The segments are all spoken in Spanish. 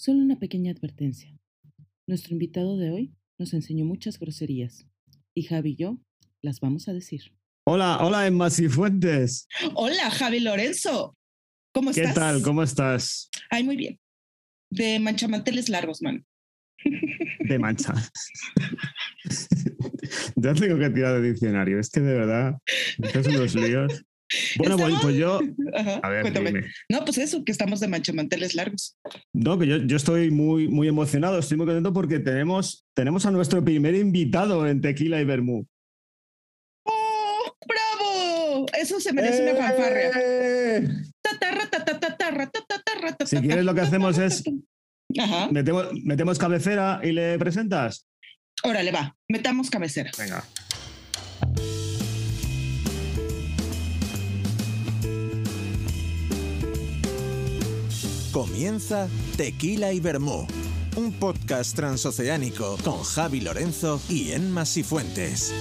Solo una pequeña advertencia. Nuestro invitado de hoy nos enseñó muchas groserías y Javi y yo las vamos a decir. Hola, hola Emma Cifuentes. Hola, Javi Lorenzo. ¿Cómo ¿Qué estás? tal? ¿Cómo estás? Ay, muy bien. De manchamanteles largos, man. De mancha. ya tengo que tirar de diccionario. Es que de verdad, estos son los líos. Bueno, pues, Estamos- pues yo. Ajá, A ver, cuéntame. dime. No, pues eso, que estamos de manchamanteles largos. No, que yo, yo estoy muy, muy emocionado, estoy muy contento porque tenemos, tenemos a nuestro primer invitado en Tequila y Bermú. ¡Oh, bravo! Eso se merece una fanfarria. ¡Eh! Tatarra, tatatatarra, tatatatarra, Si quieres, lo que hacemos es- Ajá. Metemos, metemos cabecera y le presentas. Órale, va. Metamos cabecera. Venga. Comienza Tequila y Bermú, un podcast transoceánico con Javi Lorenzo y Enma Sifuentes.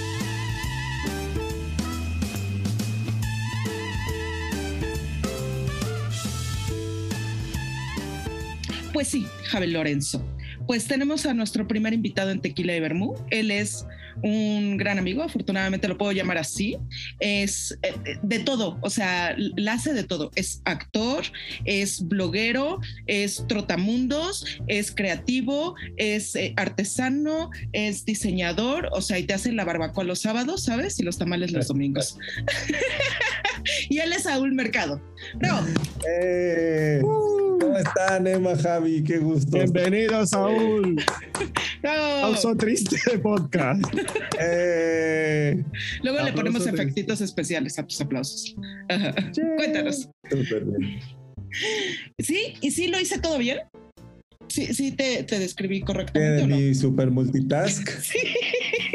Pues sí, Javi Lorenzo. Pues tenemos a nuestro primer invitado en Tequila y Bermú. Él es un gran amigo, afortunadamente lo puedo llamar así. Es eh, de todo, o sea, la hace de todo. Es actor, es bloguero, es trotamundos, es creativo, es eh, artesano, es diseñador, o sea, y te hace la barbacoa los sábados, ¿sabes? Y los tamales los domingos. y él es Saúl Mercado. Bravo. ¡Eh! ¿Cómo están, Emma, Javi? Qué gusto. Bienvenido, Saúl. Bravo. Pauso triste de podcast. ¡Eh! Luego le ponemos de- efectitos especiales a tus aplausos. Ajá. Cuéntanos. Súper bien. ¿Sí? ¿Y sí lo hice todo bien? Sí, sí te, te describí correctamente ¿Qué o no? mi super multitask? Sí.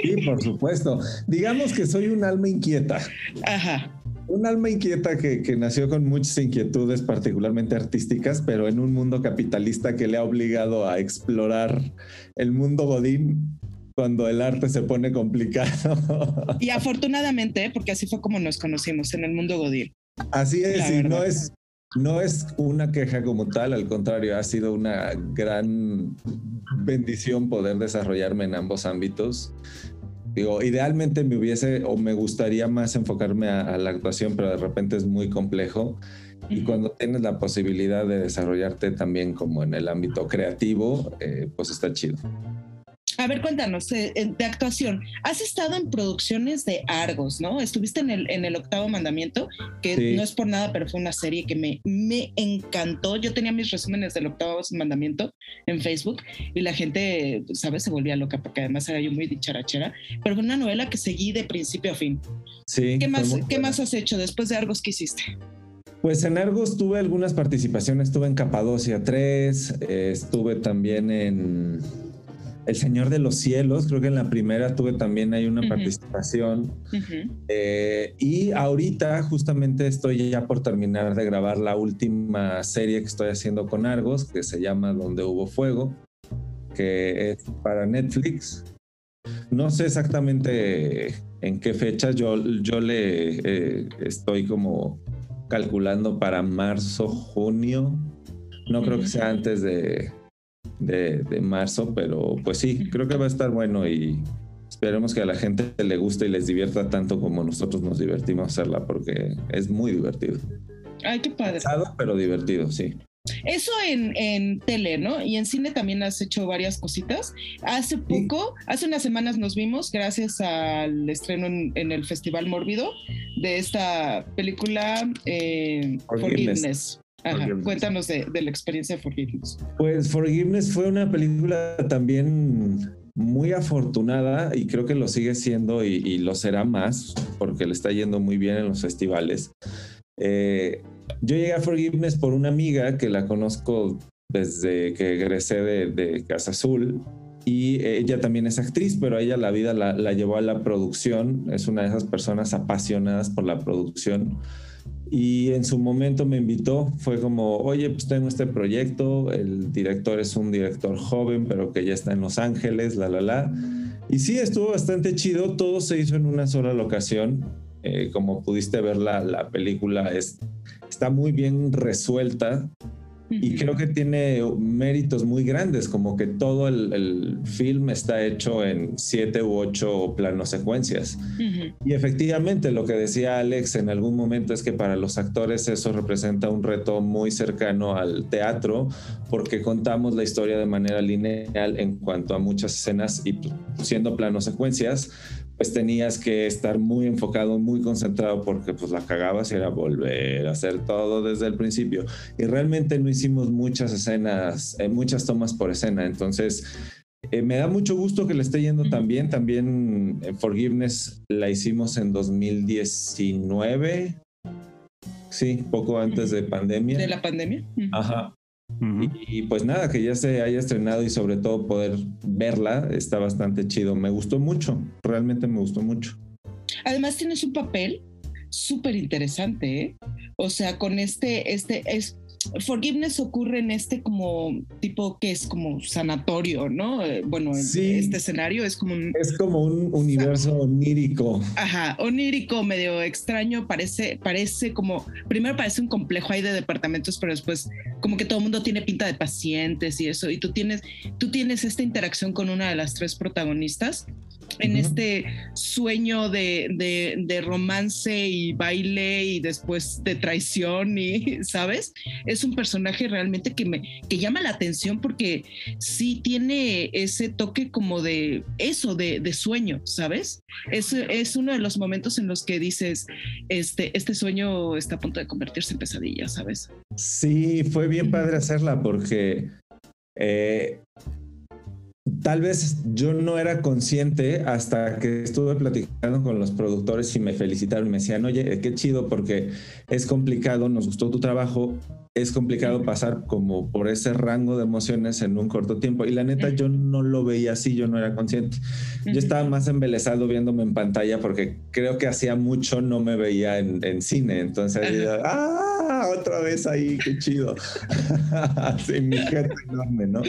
Sí, por supuesto. Digamos que soy un alma inquieta. Ajá. Un alma inquieta que, que nació con muchas inquietudes, particularmente artísticas, pero en un mundo capitalista que le ha obligado a explorar el mundo godín cuando el arte se pone complicado. Y afortunadamente, porque así fue como nos conocimos en el mundo Godín. Así es, y no es, no es una queja como tal, al contrario, ha sido una gran bendición poder desarrollarme en ambos ámbitos. Digo, idealmente me hubiese o me gustaría más enfocarme a, a la actuación, pero de repente es muy complejo. Y cuando tienes la posibilidad de desarrollarte también como en el ámbito creativo, eh, pues está chido. A ver, cuéntanos, eh, de actuación. Has estado en producciones de Argos, ¿no? Estuviste en el, en el octavo mandamiento, que Sí. no es por nada, pero fue una serie que me, me encantó. Yo tenía mis resúmenes del octavo mandamiento en Facebook y la gente, ¿sabes? Se volvía loca porque además era yo muy dicharachera, pero fue una novela que seguí de principio a fin. Sí. ¿Qué más, ¿qué más has hecho después de Argos que hiciste? Pues en Argos tuve algunas participaciones, estuve en Capadocia 3, eh, estuve también en El Señor de los Cielos, creo que en la primera tuve también ahí una Ujú. participación. Ujú. Eh, y ahorita justamente estoy ya por terminar de grabar la última serie que estoy haciendo con Argos, que se llama Donde hubo fuego, que es para Netflix. No sé exactamente en qué fecha, yo, yo le eh, estoy como calculando para marzo, junio. No creo que sea antes de, de, de marzo, pero pues sí, creo que va a estar bueno y esperemos que a la gente le guste y les divierta tanto como nosotros nos divertimos hacerla, porque es muy divertido. Ay, qué padre. Pesado, pero divertido, sí. Eso en, en tele, ¿no? Y en cine también has hecho varias cositas. Hace poco, hace unas semanas nos vimos, gracias al estreno en, en el Festival Mórbido de esta película eh, Forgiveness. Forgiveness. Ajá. Forgiveness. Cuéntanos de, de la experiencia de Forgiveness. Pues Forgiveness fue una película también muy afortunada y creo que lo sigue siendo y, y lo será más porque le está yendo muy bien en los festivales. Eh, yo llegué a Forgiveness por una amiga que la conozco desde que egresé de, de Casa Azul y ella también es actriz, pero ella la vida la, la llevó a la producción, es una de esas personas apasionadas por la producción y en su momento me invitó, fue como, oye, pues tengo este proyecto, el director es un director joven, pero que ya está en Los Ángeles, la, la, la. Y sí, estuvo bastante chido, todo se hizo en una sola locación. Eh, como pudiste ver, la, la película es, está muy bien resuelta. Y creo que tiene méritos muy grandes, como que todo el, el film está hecho en siete u ocho planos secuencias. Y efectivamente lo que decía Alex en algún momento es que para los actores eso representa un reto muy cercano al teatro, porque contamos la historia de manera lineal en cuanto a muchas escenas y siendo planos secuencias pues tenías que estar muy enfocado, muy concentrado porque pues la cagabas y era volver a hacer todo desde el principio. Y realmente no hicimos muchas escenas, eh, muchas tomas por escena. Entonces, eh, me da mucho gusto que le esté yendo también. También en Forgiveness la hicimos en 2019. Sí, poco antes de pandemia. De la pandemia. Ajá y, pues nada, que ya se haya estrenado y sobre todo poder verla está bastante chido. Me gustó mucho, realmente me gustó mucho. Además tienes un papel súper interesante, ¿eh? O sea, con este, este, es, Forgiveness ocurre en este como tipo que es como sanatorio, ¿no? Bueno, este escenario es como un... Es como un universo onírico. Ajá, onírico, medio extraño, parece, parece como, primero parece un complejo ahí de departamentos, pero después como que todo el mundo tiene pinta de pacientes y eso, y tú tienes, tú tienes esta interacción con una de las tres protagonistas en este sueño de, de, romance y baile y después de traición y, ¿sabes? Es un personaje realmente que me que llama la atención porque sí tiene ese toque como de eso, de, de sueño, ¿sabes? Es, es uno de los momentos en los que dices, este, este sueño está a punto de convertirse en pesadilla, ¿sabes? Sí, fue bien padre hacerla porque eh, Tal vez yo no era consciente hasta que estuve platicando con los productores y me felicitaron me decían, oye, qué chido porque es complicado, nos gustó tu trabajo, es complicado pasar como por ese rango de emociones en un corto tiempo. Y la neta, yo no lo veía así, yo no era consciente. Yo estaba más embelesado viéndome en pantalla porque creo que hacía mucho no me veía en, cine. Entonces, ¡ah! Otra vez ahí, qué chido. sí, mi gente enorme, ¿no?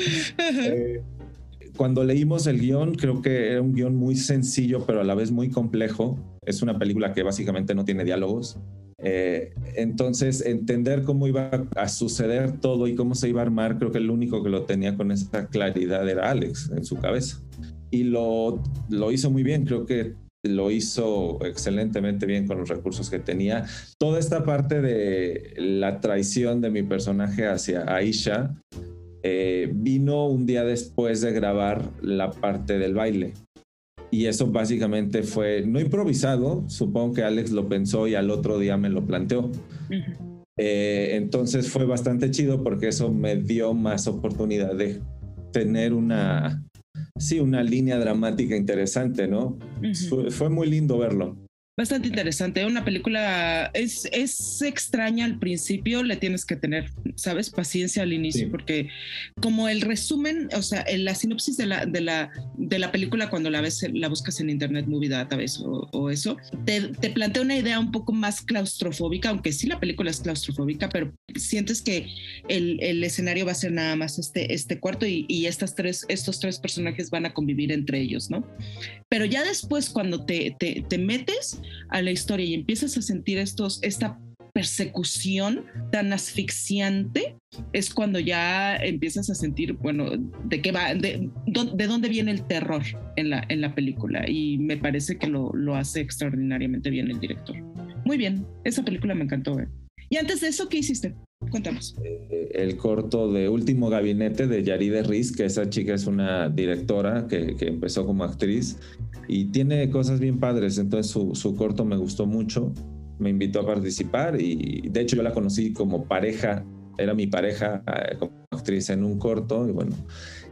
Cuando leímos el guion, creo que era un guion muy sencillo, pero a la vez muy complejo. Es una película que básicamente no tiene diálogos. Eh, entonces, entender cómo iba a suceder todo y cómo se iba a armar, creo que el único que lo tenía con esa claridad era Alex en su cabeza. Y lo, lo hizo muy bien, creo que lo hizo excelentemente bien con los recursos que tenía. Toda esta parte de la traición de mi personaje hacia Aisha eh, vino un día después de grabar la parte del baile. Y eso básicamente fue, no improvisado, supongo que Alex lo pensó y al otro día me lo planteó. Eh, entonces fue bastante chido porque eso me dio más oportunidad de tener una, sí, una línea dramática interesante, ¿no? fue muy lindo verlo. Bastante interesante. Una película es, es extraña al principio, le tienes que tener, ¿sabes? Paciencia al inicio, porque como el resumen, o sea, la sinopsis de la, de la, de la película cuando la ves, la buscas en Internet Movie Database o, o eso, te, te, plantea una idea un poco más claustrofóbica, aunque sí la película es claustrofóbica, pero sientes que el, el escenario va a ser nada más este, este cuarto y, y, estas tres, estos tres personajes van a convivir entre ellos, ¿no? Pero ya después, cuando te, te, te metes, a la historia y empiezas a sentir estos, esta persecución tan asfixiante, es cuando ya empiezas a sentir, bueno, de qué va, de, de dónde viene el terror en la, en la película. Y me parece que lo, lo hace extraordinariamente bien el director. Muy bien, esa película me encantó. ¿eh? Y antes de eso, ¿qué hiciste? Cuéntanos. Eh, el corto de Último Gabinete de Yaride Riz, que esa chica es una directora que, empezó como actriz y tiene cosas bien padres. Entonces su, su, corto me gustó mucho. Me invitó a participar y de hecho yo la conocí como pareja, era mi pareja eh, como actriz en un corto y bueno.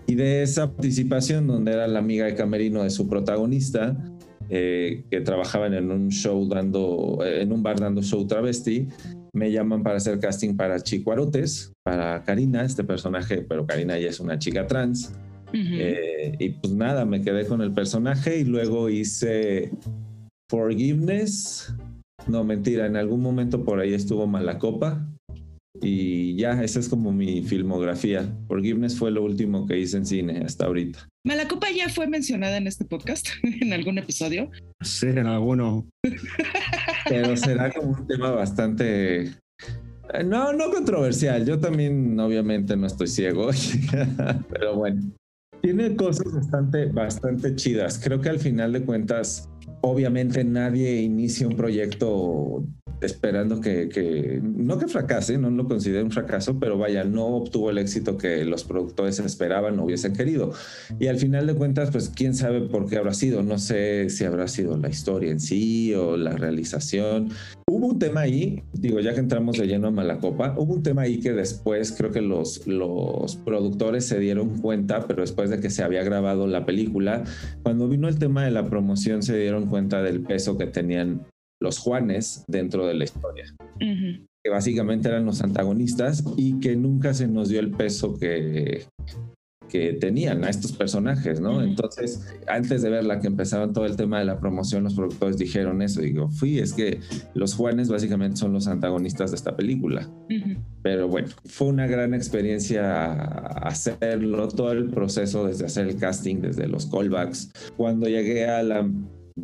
Y de esa participación donde era la amiga de camerino de su protagonista, eh, que trabajaban en un show dando, en un bar dando show travesti, me llaman para hacer casting para Chicuarotes, para Karina, este personaje, pero Karina ya es una chica trans. Eh, y pues nada, me quedé con el personaje y luego hice Forgiveness. No, mentira, en algún momento por ahí estuvo Malacopa. Y ya, esa es como mi filmografía. Forgiveness fue lo último que hice en cine hasta ahorita. Malacopa ya fue mencionada en este podcast, en algún episodio. Sí, en alguno. Pero será como un tema bastante Eh, no, no controversial. Yo también, obviamente, no estoy ciego, pero bueno. Tiene cosas bastante, bastante chidas. Creo que al final de cuentas, obviamente nadie inicia un proyecto esperando que, no que fracase, no lo considero un fracaso, pero vaya, no obtuvo el éxito que los productores esperaban o hubiesen querido. Y al final de cuentas, pues quién sabe por qué habrá sido. No sé si habrá sido la historia en sí o la realización. Hubo un tema ahí, digo, ya que entramos de lleno a Malacopa, hubo un tema ahí que después creo que los, los productores se dieron cuenta, pero después de que se había grabado la película, cuando vino el tema de la promoción se dieron cuenta del peso que tenían los Juanes dentro de la historia. Que básicamente eran los antagonistas y que nunca se nos dio el peso que, que tenían a estos personajes, ¿no? Entonces, antes de verla que empezaban todo el tema de la promoción, los productores dijeron eso. Digo, fui, es que los Juanes básicamente son los antagonistas de esta película. Pero bueno, fue una gran experiencia hacerlo, todo el proceso desde hacer el casting, desde los callbacks. Cuando llegué a la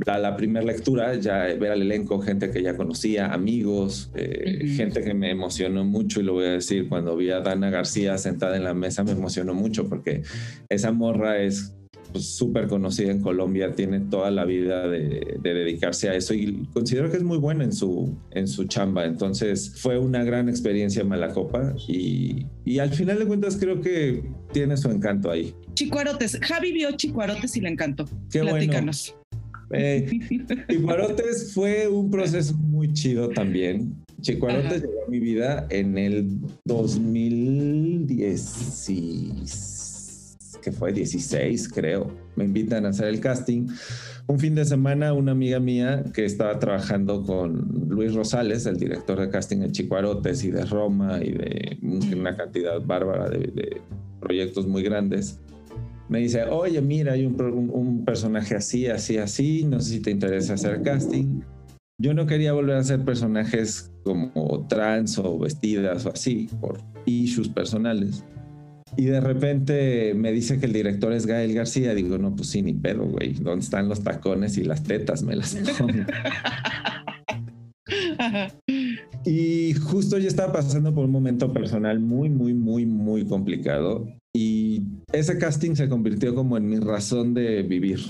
la, la primera lectura, ya ver al elenco, gente que ya conocía, amigos, eh, gente que me emocionó mucho y lo voy a decir, cuando vi a Dana García sentada en la mesa me emocionó mucho porque esa morra es pues, súper conocida en Colombia, tiene toda la vida de, dedicarse a eso y considero que es muy buena en su, en su chamba. Entonces fue una gran experiencia en Malacopa y, y al final de cuentas creo que tiene su encanto ahí. Chicuarotes, Javi vio Chicuarotes y le encantó. Qué Platícanos. Eh, Chicuarotes fue un proceso muy chido también. Chicuarotes llegó a mi vida en el 2010, que fue 16 creo. Me invitan a hacer el casting. Un fin de semana una amiga mía que estaba trabajando con Luis Rosales, el director de casting de Chicuarotes y de Roma y de una cantidad bárbara de proyectos muy grandes me dice, oye, mira, hay un, personaje así, así, así, no sé si te interesa hacer casting. Yo no quería volver a hacer personajes como trans o vestidas o así, por issues personales. Y de repente me dice que el director es Gael García. Digo, no, pues sí, ni pedo, güey. ¿Dónde están los tacones y las tetas? Me las pongo. y justo yo estaba pasando por un momento personal muy, muy, muy, muy complicado. Y ese casting se convirtió como en mi razón de vivir.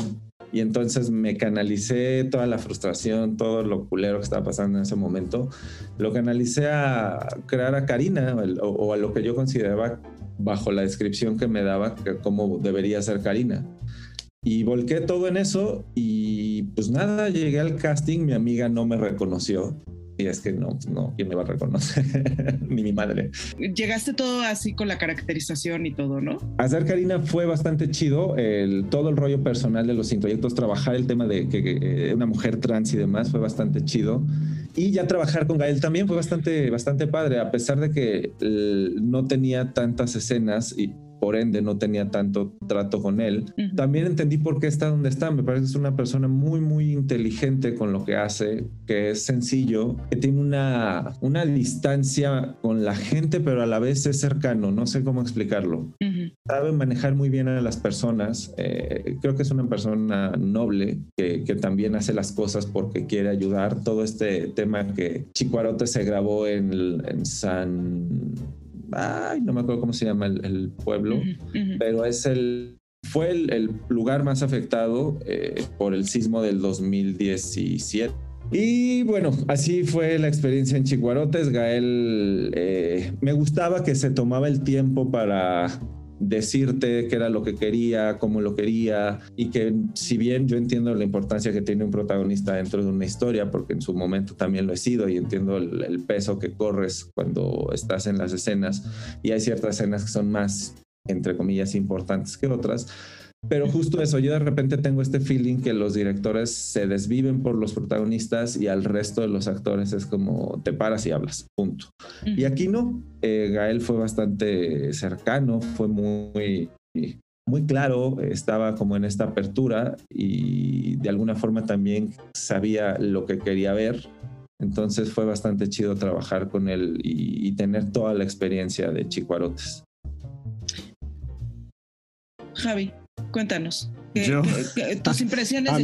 Y entonces me canalicé toda la frustración, todo lo culero que estaba pasando en ese momento, lo canalicé a crear a Karina o, a lo que yo consideraba bajo la descripción que me daba que cómo debería ser Karina. Y volqué todo en eso y pues nada, llegué al casting, mi amiga no me reconoció y es que no, no, ¿quién me va a reconocer? Ni mi madre. Llegaste todo así con la caracterización y todo, ¿no? Hacer Karina fue bastante chido. El, todo el rollo personal de los introyectos, trabajar el tema de que, una mujer trans y demás fue bastante chido. Y ya trabajar con Gael también fue bastante, bastante padre, a pesar de que no tenía tantas escenas y por ende no tenía tanto trato con él. También entendí por qué está donde está. Me parece que es una persona muy, muy inteligente con lo que hace, que es sencillo, que tiene una, una distancia con la gente, pero a la vez es cercano. No sé cómo explicarlo. Sabe manejar muy bien a las personas. Eh, creo que es una persona noble que, que, también hace las cosas porque quiere ayudar. Todo este tema que Chicuarote se grabó en, en San ay, no me acuerdo cómo se llama el, pueblo, pero es el, fue el, lugar más afectado eh, por el sismo del 2017. Y bueno, así fue la experiencia en Chihuarotes. Gael, eh, me gustaba que se tomaba el tiempo para decirte qué era lo que quería, cómo lo quería, y que si bien yo entiendo la importancia que tiene un protagonista dentro de una historia, porque en su momento también lo he sido y entiendo el, peso que corres cuando estás en las escenas, y hay ciertas escenas que son más, entre comillas, importantes que otras, pero justo eso, yo de repente tengo este feeling que los directores se desviven por los protagonistas y al resto de los actores es como te paras y hablas, punto. Y aquí no, eh, Gael fue bastante cercano, fue muy, muy claro, estaba como en esta apertura y de alguna forma también sabía lo que quería ver. Entonces fue bastante chido trabajar con él y, y tener toda la experiencia de Chicuarotes. Javi, Cuéntanos. tus impresiones de.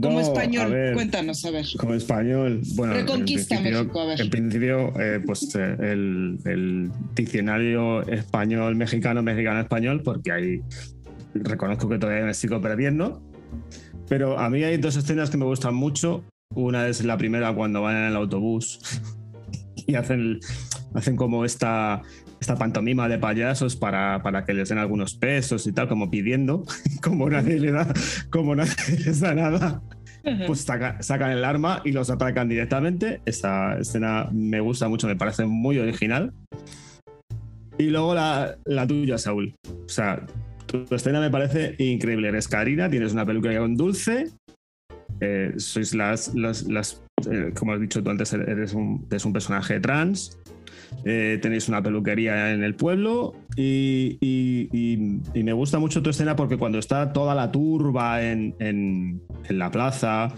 Como No, a español, ver. cuéntanos, a ver. Como español, bueno, Reconquista en México, a ver. En principio, eh, pues eh, el, el diccionario español, mexicano, mexicano, español, porque ahí reconozco que todavía me sigo perdiendo. Pero a mí hay dos escenas que me gustan mucho. Una es la primera cuando van en el autobús y hacen, hacen como esta, esta pantomima de payasos para, para que les den algunos pesos y tal, como pidiendo, como nadie le da, como nadie les da nada pues saca- sacan el arma y los atacan directamente. Esa escena me gusta mucho, me parece muy original. Y luego la, la tuya, Saúl. O sea, tu, tu escena me parece increíble. Eres Karina, tienes una peluquería con Dulce. eh, sois las, las, las eh, como has dicho tú antes, eres un, eres un personaje trans. Eh, tenéis una peluquería en el pueblo y, me gusta mucho tu escena porque cuando está toda la turba en, la plaza,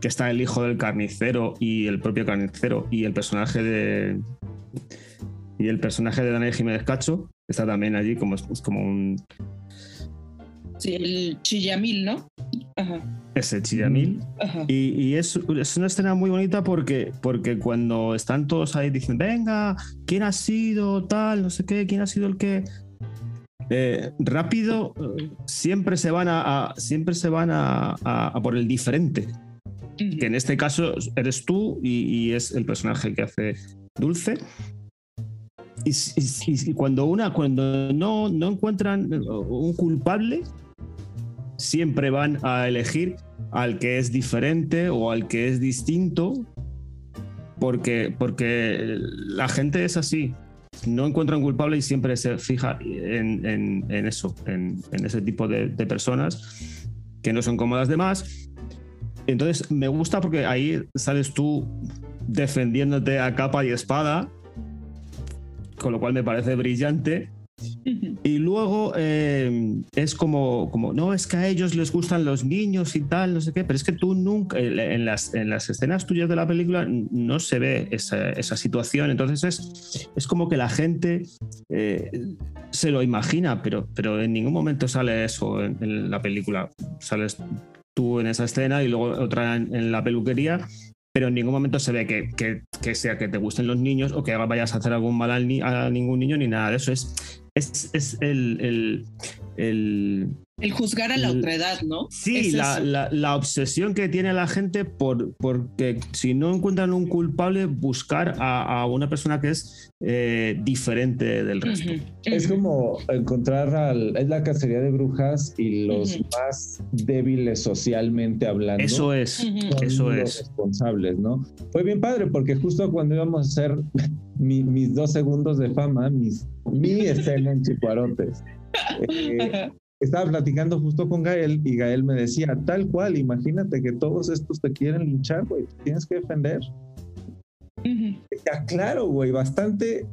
que está el hijo del carnicero y el propio carnicero y el personaje de y el personaje de Daniel Jiménez Cacho está también allí como, como un Sí, el chillamil, ¿no? Ajá, ese chillamil. Y, y es, es una escena muy bonita porque, porque cuando están todos ahí dicen, venga, ¿quién ha sido tal? No sé qué, ¿quién ha sido el que? Eh, rápido, eh, siempre se van a, a- siempre se van a, a- a por el diferente. Que en este caso eres tú y, y es el personaje que hace Dulce. Y, y cuando una, cuando no, no encuentran un culpable, siempre van a elegir al que es diferente o al que es distinto, porque, porque la gente es así. No encuentra un culpable y siempre se fija en, eso, en, en ese tipo de, de personas que no son como las demás. Entonces me gusta porque ahí sales tú defendiéndote a capa y espada, con lo cual me parece brillante. Luego eh, es como, como, no, es que a ellos les gustan los niños y tal, no sé qué, pero es que tú nunca, en las, en las escenas tuyas de la película no se ve esa, esa situación, entonces es, es como que la gente eh, se lo imagina, pero, pero en ningún momento sale eso en, la película. Sales tú en esa escena y luego otra en, la peluquería. Pero en ningún momento se ve que, que- que sea que te gusten los niños o que vayas a hacer algún mal al ni- a ningún niño ni nada de eso. Es, es, es el, el- el- El juzgar a la El- otredad, ¿no? Sí, Es la, la- la obsesión que tiene la gente por porque si no encuentran un culpable, buscar a, a una persona que es eh, diferente del resto. Es como encontrar al. Es la cacería de brujas y los más débiles socialmente hablando. Eso es, Ujú. son eso los es. responsables, ¿no? Fue bien padre porque justo cuando íbamos a hacer mi- mis dos segundos de fama, mis, mi escena en Chicuarotes, eh, estaba platicando justo con Gael y Gael me decía, tal cual, imagínate que todos estos te quieren linchar, güey, te tienes que defender. Ya, claro, güey, bastante,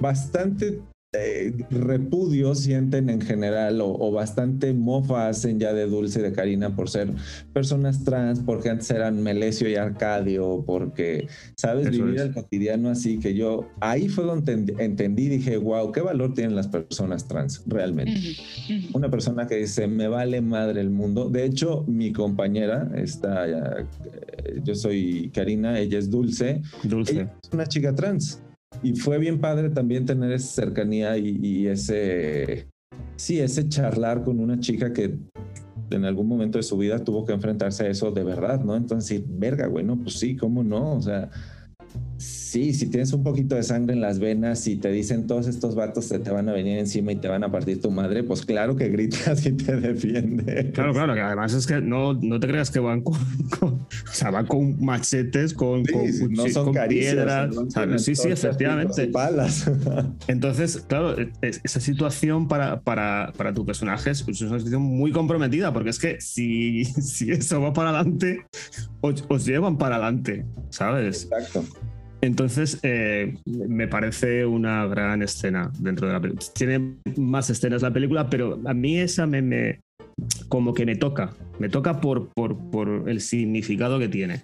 bastante eh, repudio sienten en general o, o bastante mofa hacen ya de Dulce y de Karina por ser personas trans, porque antes eran Melesio y Arcadio, porque, ¿sabes? Eso Vivir es. el cotidiano así que yo, ahí fue donde ent- entendí, dije, wow, qué valor tienen las personas trans, realmente una persona que dice, me vale madre el mundo. De hecho, mi compañera, está, eh, yo soy Karina, ella es Dulce, Dulce. ella es una chica trans. Y fue bien padre también tener esa cercanía y, ese, sí, ese charlar con una chica que en algún momento de su vida tuvo que enfrentarse a eso de verdad, ¿no? Entonces, verga, güey, no, pues sí, ¿cómo no? O sea, sí, si tienes un poquito de sangre en las venas y te dicen todos estos vatos se te van a venir encima y te van a partir tu madre, pues claro que gritas y te defiendes. Claro, claro, que además es que no, no te creas que van con, con- o sea, van con machetes, con, Sí, con, no son con caricias, piedras. son o sea, con sí, sí, efectivamente. palas. Entonces, claro, es- esa situación para, para, para tu personaje es es una situación muy comprometida, porque es que si, si eso va para adelante, os, os llevan para adelante, ¿sabes? Exacto. Entonces, eh, me parece una gran escena dentro de la película. Tiene más escenas la película, pero a mí esa me, me- como que me toca. Me toca por, por, por el significado que tiene.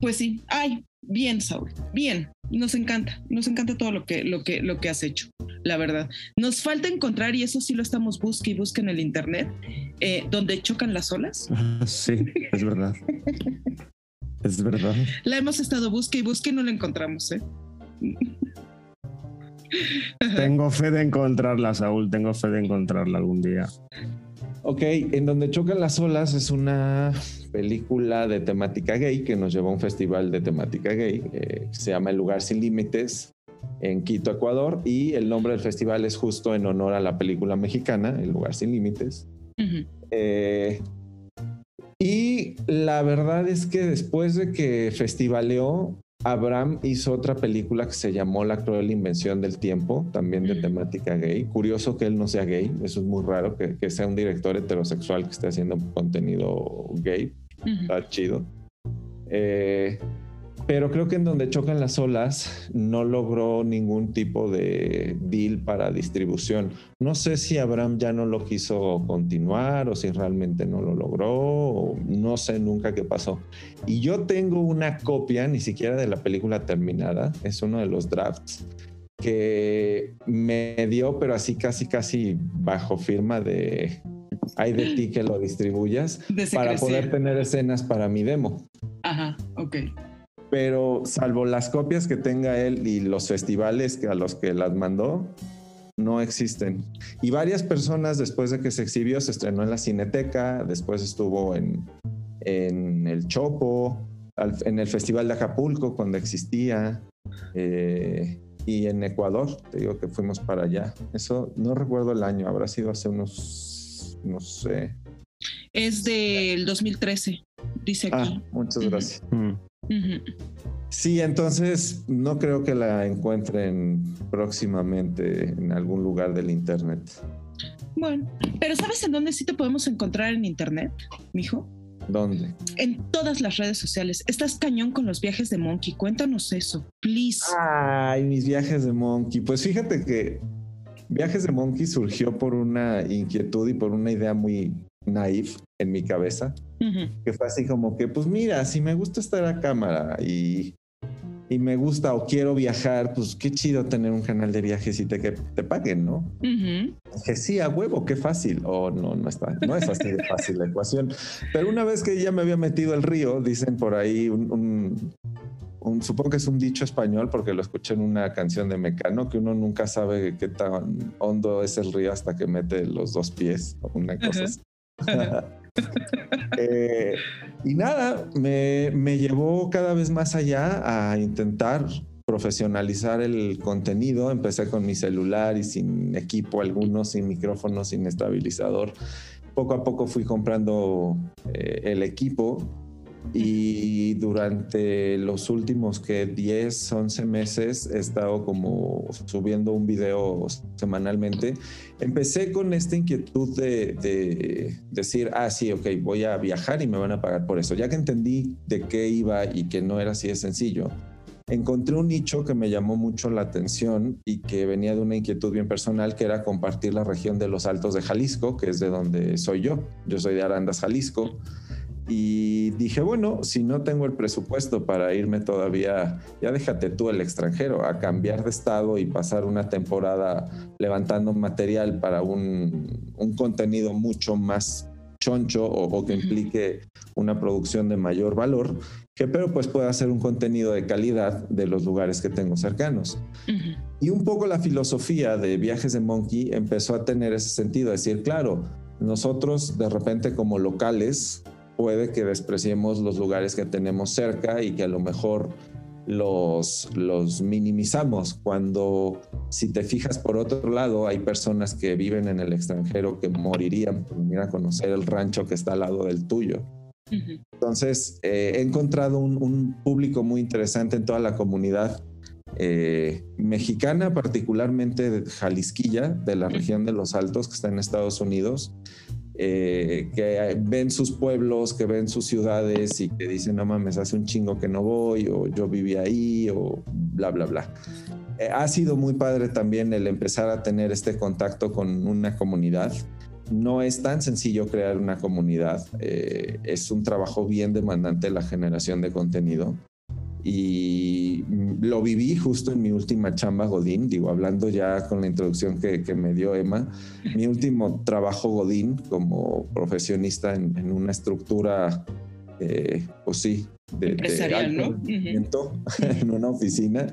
Pues sí, ay, bien, Saúl, bien. Nos encanta, nos encanta todo lo que, lo que, lo que has hecho, la verdad. Nos falta encontrar, y eso sí lo estamos busque y busque en el internet, eh, donde chocan las olas. Sí, es verdad. es verdad. La hemos estado busque y busque y no la encontramos, ¿eh? Tengo fe de encontrarla, Saúl, tengo fe de encontrarla algún día. Ok, en donde chocan las olas es una película de temática gay que nos llevó a un festival de temática gay. Eh, se llama El lugar sin límites en Quito, Ecuador, y el nombre del festival es justo en honor a la película mexicana, El lugar sin límites. Eh, y la verdad es que después de que festivaleó, Abraham hizo otra película que se llamó La cruel invención del tiempo, también de temática gay. Curioso que él no sea gay, eso es muy raro, que, sea un director heterosexual que esté haciendo contenido gay. Está chido. Eh, pero creo que en donde chocan las olas no logró ningún tipo de deal para distribución. No sé si Abraham ya no lo quiso continuar o si realmente no lo logró, no sé nunca qué pasó. Y yo tengo una copia, ni siquiera de la película terminada, es uno de los drafts que me dio, pero así casi casi bajo firma de hay de ti que lo distribuyas para poder tener escenas para mi demo. Ajá, ok pero salvo las copias que tenga él y los festivales a los que las mandó, no existen. Y varias personas después de que se exhibió, se estrenó en la Cineteca, después estuvo en, en el Chopo, en el Festival de Acapulco cuando existía, eh, y en Ecuador, te digo que fuimos para allá. Eso no recuerdo el año, habrá sido hace unos, no sé. Es del 2013, dice aquí. Ah, muchas gracias. Sí, entonces no creo que la encuentren próximamente en algún lugar del Internet. Bueno, pero ¿sabes en dónde sí te podemos encontrar en Internet, mijo? ¿Dónde? En todas las redes sociales. Estás cañón con los viajes de Monkey. Cuéntanos eso, please. Ay, mis viajes de Monkey. Pues fíjate que Viajes de Monkey surgió por una inquietud y por una idea muy naif en mi cabeza, que fue así como que, pues mira, si me gusta estar a cámara y, y, me gusta o quiero viajar, pues qué chido tener un canal de viajes y te, que te paguen, ¿no? Que sí, a huevo, qué fácil. O no, no está, no es así de fácil la ecuación. Pero una vez que ya me había metido el río, dicen por ahí un supongo que es un dicho español porque lo escuché en una canción de Mecano, que uno nunca sabe qué tan hondo es el río hasta que mete los dos pies, una cosa eh, y nada, me, me llevó cada vez más allá a intentar profesionalizar el contenido. Empecé con mi celular y sin equipo alguno, sin micrófono, sin estabilizador. Poco a poco fui comprando eh, el equipo y durante los últimos que 10, 11 meses he estado como subiendo un video semanalmente. Empecé con esta inquietud de, de, decir, ah, sí, ok, voy a viajar y me van a pagar por eso. Ya que entendí de qué iba y que no era así de sencillo, encontré un nicho que me llamó mucho la atención y que venía de una inquietud bien personal, que era compartir la región de los Altos de Jalisco, que es de donde soy yo. Yo soy de Arandas, Jalisco. Y dije, bueno, si no tengo el presupuesto para irme todavía, ya déjate tú el extranjero, a cambiar de estado y pasar una temporada levantando material para un, contenido mucho más choncho o, que implique una producción de mayor valor, que pero pues pueda hacer un contenido de calidad de los lugares que tengo cercanos. Y un poco la filosofía de Viajes de Monkey empezó a tener ese sentido, decir, claro, nosotros de repente como locales puede que despreciemos los lugares que tenemos cerca y que a lo mejor los, los minimizamos cuando si te fijas por otro lado hay personas que viven en el extranjero que morirían por venir a conocer el rancho que está al lado del tuyo. Entonces eh, he encontrado un, público muy interesante en toda la comunidad eh, mexicana, particularmente de Jalisquilla, de la región de los Altos que está en Estados Unidos, eh, que ven sus pueblos, que ven sus ciudades y que dicen, no mames, hace un chingo que no voy, o yo viví ahí, o bla, bla, bla. Eh, ha sido muy padre también el empezar a tener este contacto con una comunidad. no es tan sencillo crear una comunidad. Eh, es un trabajo bien demandante la generación de contenido. Y lo viví justo en mi última chamba Godín, digo, hablando ya con la introducción que, me dio Emma, mi último trabajo Godín como profesionista en, una estructura, eh, pues sí, de, empresarial, ¿no? en una oficina,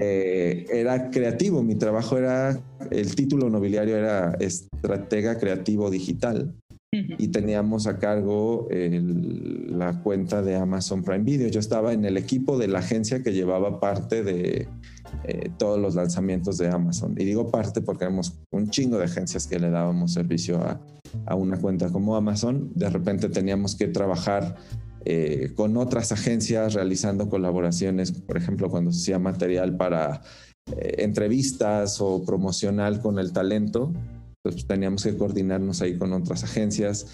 eh, era creativo. Mi trabajo era, el título nobiliario era estratega creativo digital y teníamos a cargo la cuenta de Amazon Prime Video. Yo estaba en el equipo de la agencia que llevaba parte de eh, todos los lanzamientos de Amazon. Y digo parte porque éramos un chingo de agencias que le dábamos servicio a, a una cuenta como Amazon. De repente teníamos que trabajar eh, con otras agencias realizando colaboraciones, por ejemplo, cuando se hacía material para eh, entrevistas o promocional con el talento, pues teníamos que coordinarnos ahí con otras agencias.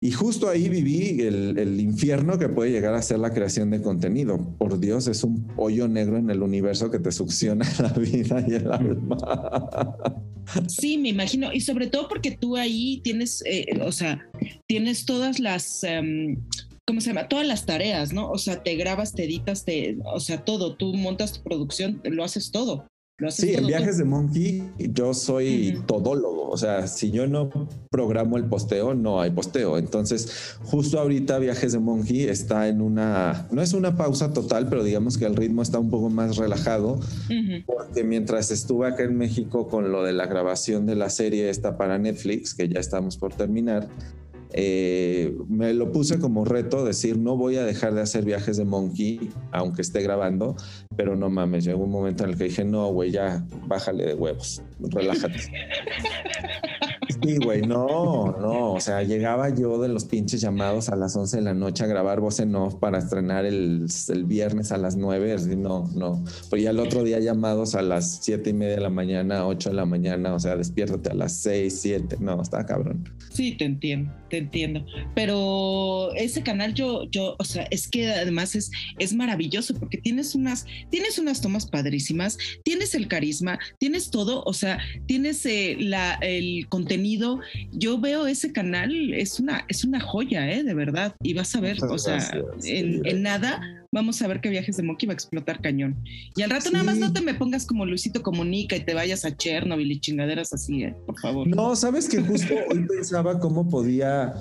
Y justo ahí viví el, el, infierno que puede llegar a ser la creación de contenido. Por Dios, es un hoyo negro en el universo que te succiona la vida y el alma. Sí, me imagino. Y sobre todo porque tú ahí tienes, eh, o sea, tienes todas las... Em, ¿cómo se llama? Todas las tareas, ¿no? O sea, te grabas, te editas, te, o sea, todo, tú montas tu producción, lo haces todo. Sí, en Viajes de Monkey yo soy todólogo, o sea, si yo no programo el posteo, no hay posteo. Entonces, justo ahorita Viajes de Monkey está en una, no es una pausa total, pero digamos que el ritmo está un poco más relajado, porque mientras estuve acá en México con lo de la grabación de la serie esta para Netflix, que ya estamos por terminar, eh, me lo puse como reto, decir, no voy a dejar de hacer viajes de Monkey, aunque esté grabando, pero no mames, llegó un momento en el que dije, no, güey, ya, bájale de huevos, relájate. Sí, güey, no, no, o sea, llegaba yo de los pinches llamados a las 11 de la noche a grabar voz en off para estrenar el, el viernes a las 9, así, no, no, pues ya el otro día llamados a las 7 y media de la mañana, 8 de la mañana, o sea, despiértate a las 6, 7, no, está cabrón. Sí, te entiendo, te entiendo, pero ese canal yo, yo, o sea, es que además es, es maravilloso porque tienes unas, tienes unas tomas padrísimas, tienes el carisma, tienes todo, o sea, tienes eh, el contenido yo veo ese canal, es una, es una joya, ¿eh? de verdad. Y vas a ver, o sea, en, nada vamos a ver que Viajes de Monkey va a explotar cañón. Y al rato nada más no te me pongas como Luisito Comunica y te vayas a Chernobyl y chingaderas así, ¿eh? por favor. No, sabes que justo hoy pensaba cómo podía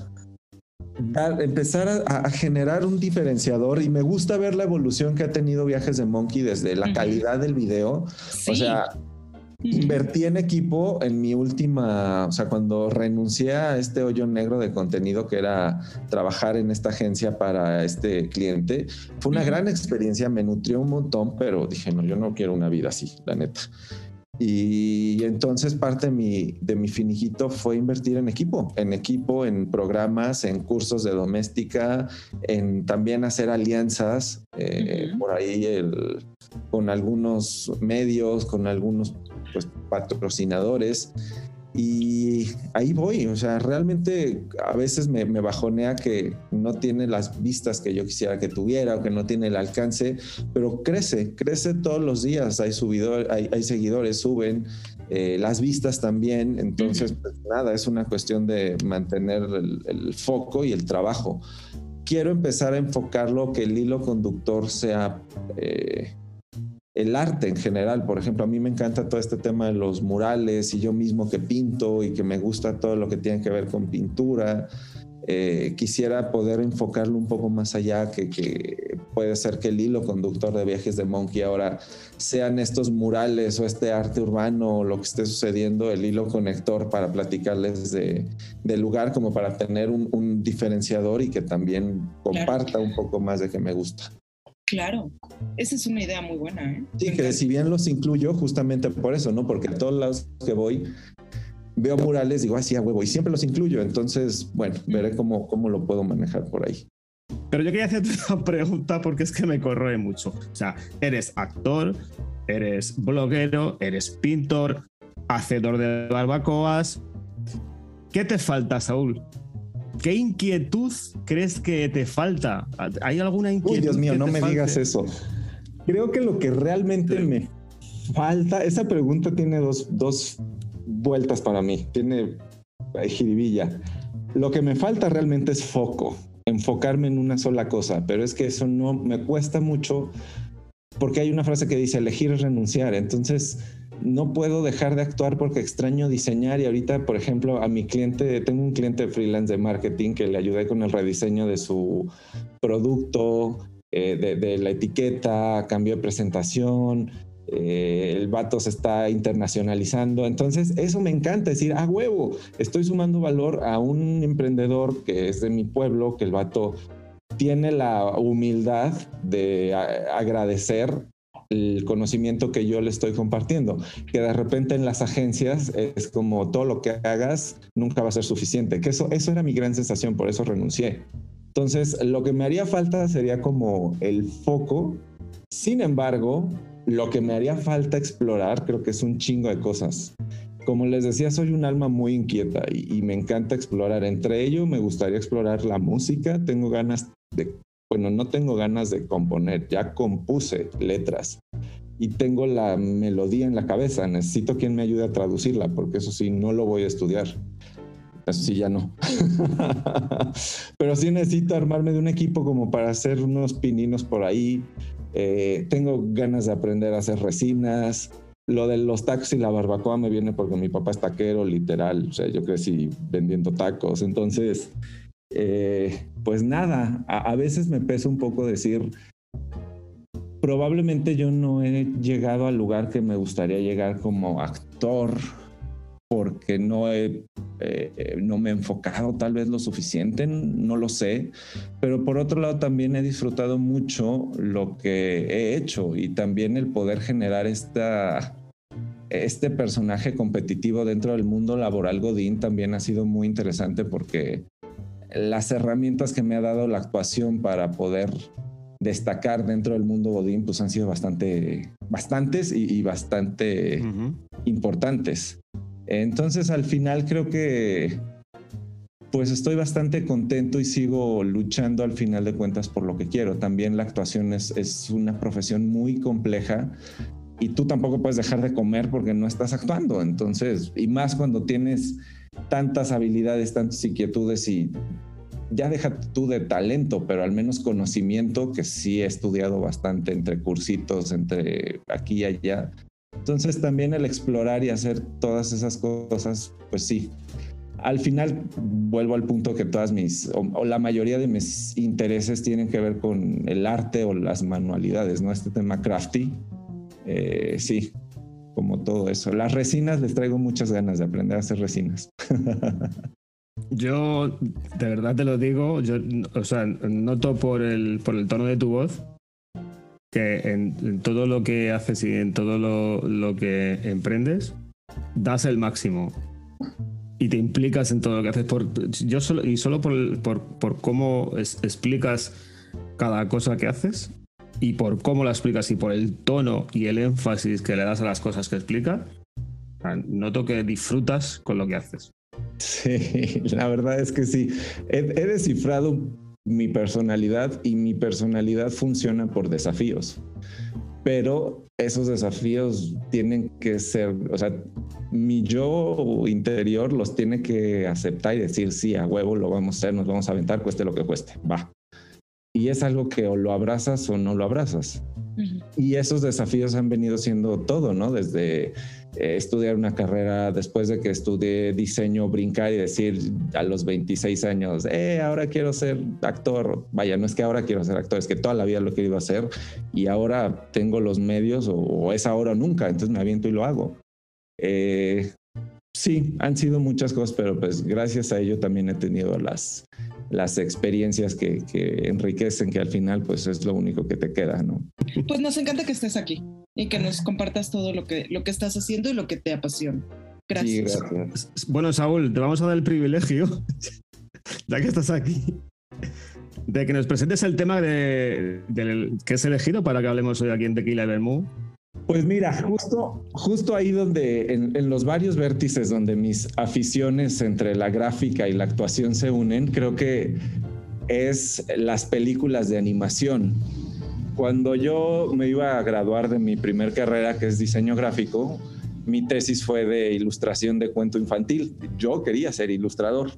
empezar a, generar un diferenciador y me gusta ver la evolución que ha tenido Viajes de Monkey desde la calidad del video. O sea, Invertí en equipo en mi última, o sea, cuando renuncié a este hoyo negro de contenido que era trabajar en esta agencia para este cliente, fue una gran experiencia, me nutrió un montón, pero dije, no, yo no quiero una vida así, la neta. Y entonces parte de mi, de mi finijito fue invertir en equipo, en equipo, en programas, en cursos de doméstica, en también hacer alianzas eh, por ahí el, con algunos medios, con algunos pues, patrocinadores. Y ahí voy, o sea, realmente a veces me, bajonea que no tiene las vistas que yo quisiera que tuviera o que no tiene el alcance, pero crece, crece todos los días, hay, hay, seguidores, suben, eh, las vistas también, entonces pues, nada, es una cuestión de mantener el, foco y el trabajo. Quiero empezar a enfocarlo que el hilo conductor sea... Eh, el arte en general. Por ejemplo, a mí me encanta todo este tema de los murales y yo mismo que pinto y que me gusta todo lo que tiene que ver con pintura. Eh, quisiera poder enfocarlo un poco más allá, que, puede ser que el hilo conductor de viajes de Monkey ahora sean estos murales o este arte urbano o lo que esté sucediendo, el hilo conector para platicarles de, del lugar como para tener un, diferenciador y que también comparta un poco más de que me gusta. Claro, esa es una idea muy buena. ¿eh? Sí, que si bien los incluyo justamente por eso, ¿no? Porque a todos lados que voy veo murales, digo, así a huevo, y siempre los incluyo. Entonces, bueno, veré cómo, cómo lo puedo manejar por ahí. Pero yo quería hacerte una pregunta porque es que me corroe mucho. O sea, eres actor, eres bloguero, eres pintor, hacedor de barbacoas. ¿Qué te falta, Saúl? ¿Qué inquietud crees que te falta? ¿Hay alguna inquietud? Uy, Dios mío, no me digas eso. Creo que lo que realmente me falta, esa pregunta tiene dos, dos vueltas para mí. Tiene jiribilla. Lo que me falta realmente es foco, enfocarme en una sola cosa, pero es que eso no me cuesta mucho porque hay una frase que dice elegir es renunciar. Entonces, no puedo dejar de actuar porque extraño diseñar y ahorita, por ejemplo, a mi cliente, tengo un cliente freelance de marketing que le ayudé con el rediseño de su producto, eh, de, la etiqueta, cambio de presentación, eh, el vato se está internacionalizando. Entonces, eso me encanta, decir, ah, huevo, estoy sumando valor a un emprendedor que es de mi pueblo, que el vato tiene la humildad de agradecer el conocimiento que yo le estoy compartiendo, que de repente en las agencias es como todo lo que hagas nunca va a ser suficiente, que eso, eso era mi gran sensación, por eso renuncié. Entonces, lo que me haría falta sería como el foco, sin embargo, lo que me haría falta explorar creo que es un chingo de cosas. Como les decía, soy un alma muy inquieta y, y me encanta explorar. Entre ello, me gustaría explorar la música. Tengo ganas de bueno, no tengo ganas de componer, ya compuse letras y tengo la melodía en la cabeza, necesito quien me ayude a traducirla, porque eso sí, no lo voy a estudiar. Eso sí, ya no. Pero sí necesito armarme de un equipo como para hacer unos pininos por ahí. Eh, tengo ganas de aprender a hacer resinas. Lo de los tacos y la barbacoa me viene porque mi papá es taquero, literal. O sea, yo crecí vendiendo tacos. Entonces, eh, pues nada, a, veces me pesa un poco decir, probablemente yo no he llegado al lugar que me gustaría llegar como actor porque no he, eh, no me he enfocado tal vez lo suficiente, no lo sé, pero por otro lado también he disfrutado mucho lo que he hecho y también el poder generar esta, este personaje competitivo dentro del mundo laboral Godín también ha sido muy interesante porque las herramientas que me ha dado la actuación para poder destacar dentro del mundo Godín, pues han sido bastante, bastantes y, bastante importantes. Entonces, al final creo que pues estoy bastante contento y sigo luchando al final de cuentas por lo que quiero. También la actuación es, es una profesión muy compleja y tú tampoco puedes dejar de comer porque no estás actuando. Entonces, y más cuando tienes tantas habilidades, tantas inquietudes y ya deja tú de talento, pero al menos conocimiento que sí he estudiado bastante entre cursitos, entre aquí y allá. Entonces también el explorar y hacer todas esas cosas, pues sí. Al final vuelvo al punto que todas mis, o, la mayoría de mis intereses tienen que ver con el arte o las manualidades, ¿no? Este tema crafty, eh, sí, como todo eso. Las resinas les traigo muchas ganas de aprender a hacer resinas. Yo, de verdad te lo digo, yo, o sea, noto por el, por el tono de tu voz que en, todo lo que haces y en todo lo, que emprendes, das el máximo y te implicas en todo lo que haces. Por, yo solo, y solo por, por, por cómo explicas cada cosa que haces, y por cómo la explicas y por el tono y el énfasis que le das a las cosas que explica, noto que disfrutas con lo que haces. Sí, la verdad es que sí. He, descifrado mi personalidad y mi personalidad funciona por desafíos. Pero esos desafíos tienen que ser, o sea, mi yo interior los tiene que aceptar y decir, sí, a huevo lo vamos a hacer, nos vamos a aventar, cueste lo que cueste, va y es algo que o lo abrazas o no lo abrazas. Y esos desafíos han venido siendo todo, ¿no? Desde eh, estudiar una carrera, después de que estudié diseño, brincar y decir a los 26 años, eh, ahora quiero ser actor. Vaya, no es que ahora quiero ser actor, es que toda la vida lo he querido hacer y ahora tengo los medios o, es ahora o nunca, entonces me aviento y lo hago. Eh, sí, han sido muchas cosas, pero pues gracias a ello también he tenido las, las experiencias que, enriquecen, que al final pues es lo único que te queda, ¿no? Pues nos encanta que estés aquí y que nos compartas todo lo que, lo que estás haciendo y lo que te apasiona. Gracias. Bueno, Saúl, te vamos a dar el privilegio, ya que estás aquí, de que nos presentes el tema de, que es elegido para que hablemos hoy aquí en Tequila Bermú pues mira, justo, justo ahí donde, en, los varios vértices donde mis aficiones entre la gráfica y la actuación se unen, creo que es las películas de animación. Cuando yo me iba a graduar de mi primer carrera, que es diseño gráfico, mi tesis fue de ilustración de cuento infantil. Yo quería ser ilustrador.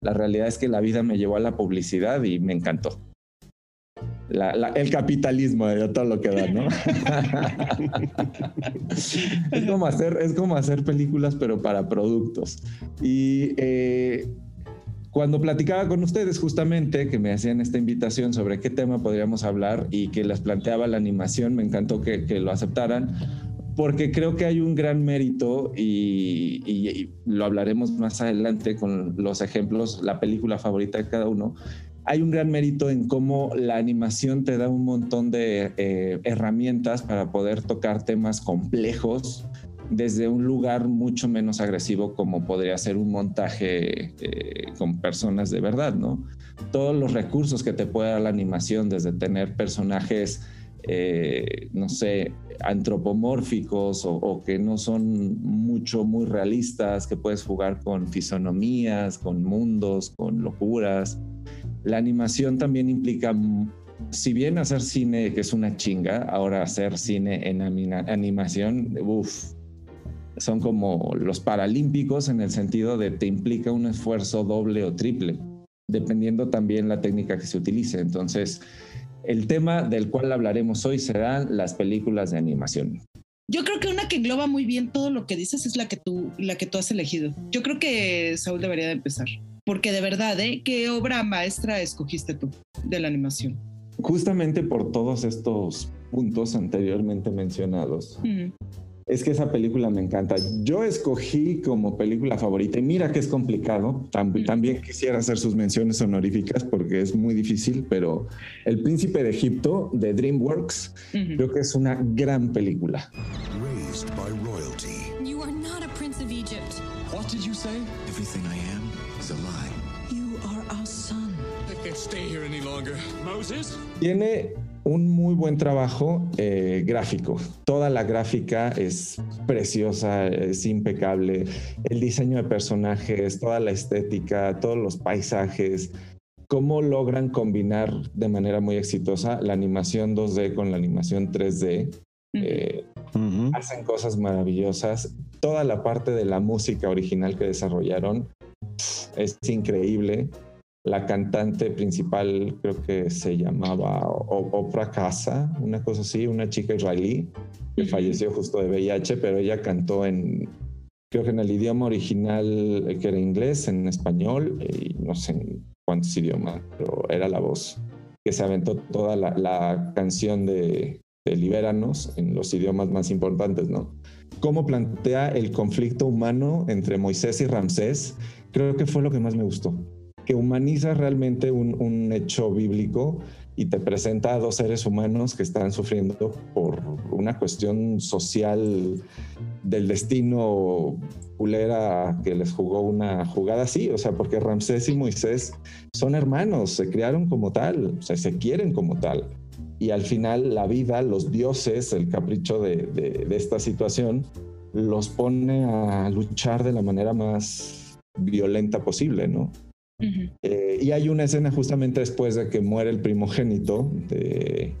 La realidad es que la vida me llevó a la publicidad y me encantó. El capitalismo de todo lo que da, ¿no? es, como hacer, es como hacer películas, pero para productos. Y eh, cuando platicaba con ustedes justamente, que me hacían esta invitación sobre qué tema podríamos hablar y que les planteaba la animación, me encantó que, que lo aceptaran, porque creo que hay un gran mérito y, lo hablaremos más adelante con los ejemplos, la película favorita de cada uno. Hay un gran mérito en cómo la animación te da un montón de eh, herramientas para poder tocar temas complejos desde un lugar mucho menos agresivo como podría ser un montaje eh, con personas de verdad, ¿no? Todos los recursos que te puede dar la animación, desde tener personajes eh, no sé, antropomórficos o, que no son mucho, muy realistas, que puedes jugar con fisonomías, con mundos, con locuras. La animación también implica, si bien hacer cine, que es una chinga, ahora hacer cine en animación, uff, son como los paralímpicos en el sentido de te implica un esfuerzo doble o triple, dependiendo también la técnica que se utilice. Entonces, el tema del cual hablaremos hoy serán las películas de animación. Yo creo que una que engloba muy bien todo lo que dices es la que tú, la que tú has elegido. Yo creo que Saúl debería de empezar. Porque de verdad, ¿eh? ¿qué obra maestra escogiste tú de la animación? Justamente por todos estos puntos anteriormente mencionados. Es que esa película me encanta. Yo escogí como película favorita, y mira que es complicado, también quisiera hacer sus menciones honoríficas porque es muy difícil, pero El Príncipe de Egipto de DreamWorks creo que es una gran película. Raised by royalty. You are not a prince of Egypt. What did you say? Everything I am is a lie. You are our son. I can't stay here any longer. Moses? Tiene un muy buen trabajo eh, gráfico. Toda la gráfica es preciosa, es impecable. El diseño de personajes, toda la estética, todos los paisajes, cómo logran combinar de manera muy exitosa la animación 2D con la animación 3D. Eh, hacen cosas maravillosas. Toda la parte de la música original que desarrollaron es increíble. La cantante principal creo que se llamaba Oprah Casa, una cosa así, una chica israelí que falleció justo de VIH, pero ella cantó en, creo que en el idioma original eh, que era inglés, en español y no sé en cuántos idiomas, pero era la voz que se aventó toda la, canción de, de Libéranos en los idiomas más importantes, ¿no? Cómo plantea el conflicto humano entre Moisés y Ramsés, creo que fue lo que más me gustó que humaniza realmente un, hecho bíblico y te presenta a dos seres humanos que están sufriendo por una cuestión social del destino culera que les jugó una jugada así, o sea, porque Ramsés y Moisés son hermanos, se criaron como tal, o sea, se quieren como tal. Y al final la vida, los dioses, el capricho de, de esta situación, los pone a luchar de la manera más violenta posible, ¿no? Eh, y hay una escena justamente después de que muere el primogénito de,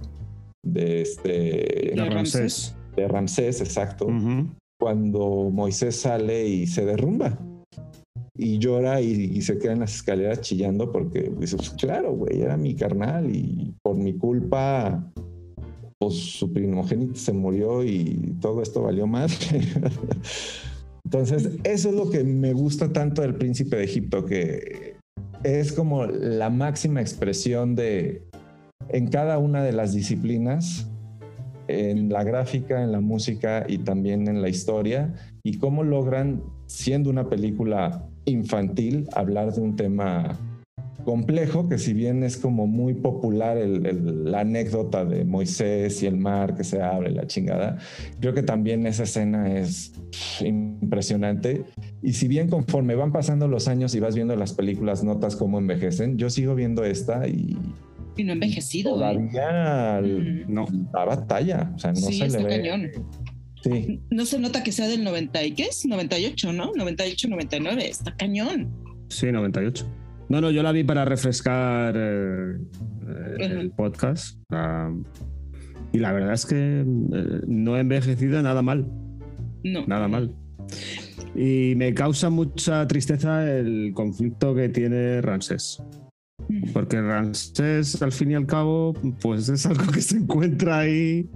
de este de Ramsés. De Ramsés, exacto. Cuando Moisés sale y se derrumba. Y llora y, se queda en las escaleras chillando porque dice, pues, claro, güey, era mi carnal y por mi culpa pues su primogénito se murió y todo esto valió más. Entonces, eso es lo que me gusta tanto del príncipe de Egipto, que es como la máxima expresión de en cada una de las disciplinas, en la gráfica, en la música y también en la historia, y cómo logran, siendo una película infantil, hablar de un tema complejo, que si bien es como muy popular la anécdota de Moisés y el mar que se abre, la chingada, creo que también esa escena es impresionante. Y si bien conforme van pasando los años y vas viendo las películas, notas cómo envejecen, yo sigo viendo esta y... Y no envejecido. ¿eh? Todavía no. da batalla, o sea, no se le ve... Cañón. Sí. No se nota que sea del 90 y qué es 98, ¿no? 98, 99, está cañón. Sí, 98. No, no, yo la vi para refrescar eh, el podcast. y la verdad es que eh, no he envejecido nada mal. No. nada mal. Y me causa mucha tristeza el conflicto que tiene Ramsés. Porque Ramsés, al fin y al cabo, pues es algo que se encuentra ahí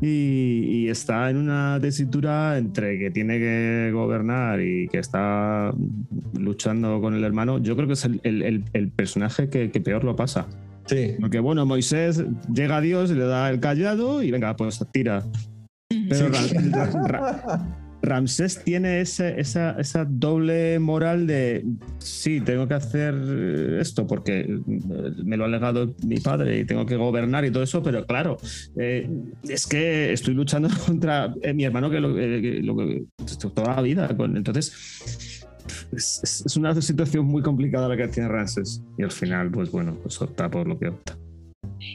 y, y está en una tesitura entre que tiene que gobernar y que está luchando con el hermano. Yo creo que es el, el- el- el personaje que, que peor lo pasa. Sí. Porque bueno, Moisés llega a Dios, le da el callado y venga, pues tira. Pero Sí. Ram- Ra- Ra- Ramsés tiene ese- esa, esa doble moral de sí, tengo que hacer esto porque eh, me lo ha legado mi padre y tengo que gobernar y todo eso, pero claro, eh, es que estoy luchando contra eh, mi hermano que lo, eh, que lo toda la vida. Entonces, es, es- es una situación muy complicada la que tiene Ramsés y al final, pues bueno, pues opta por lo que opta.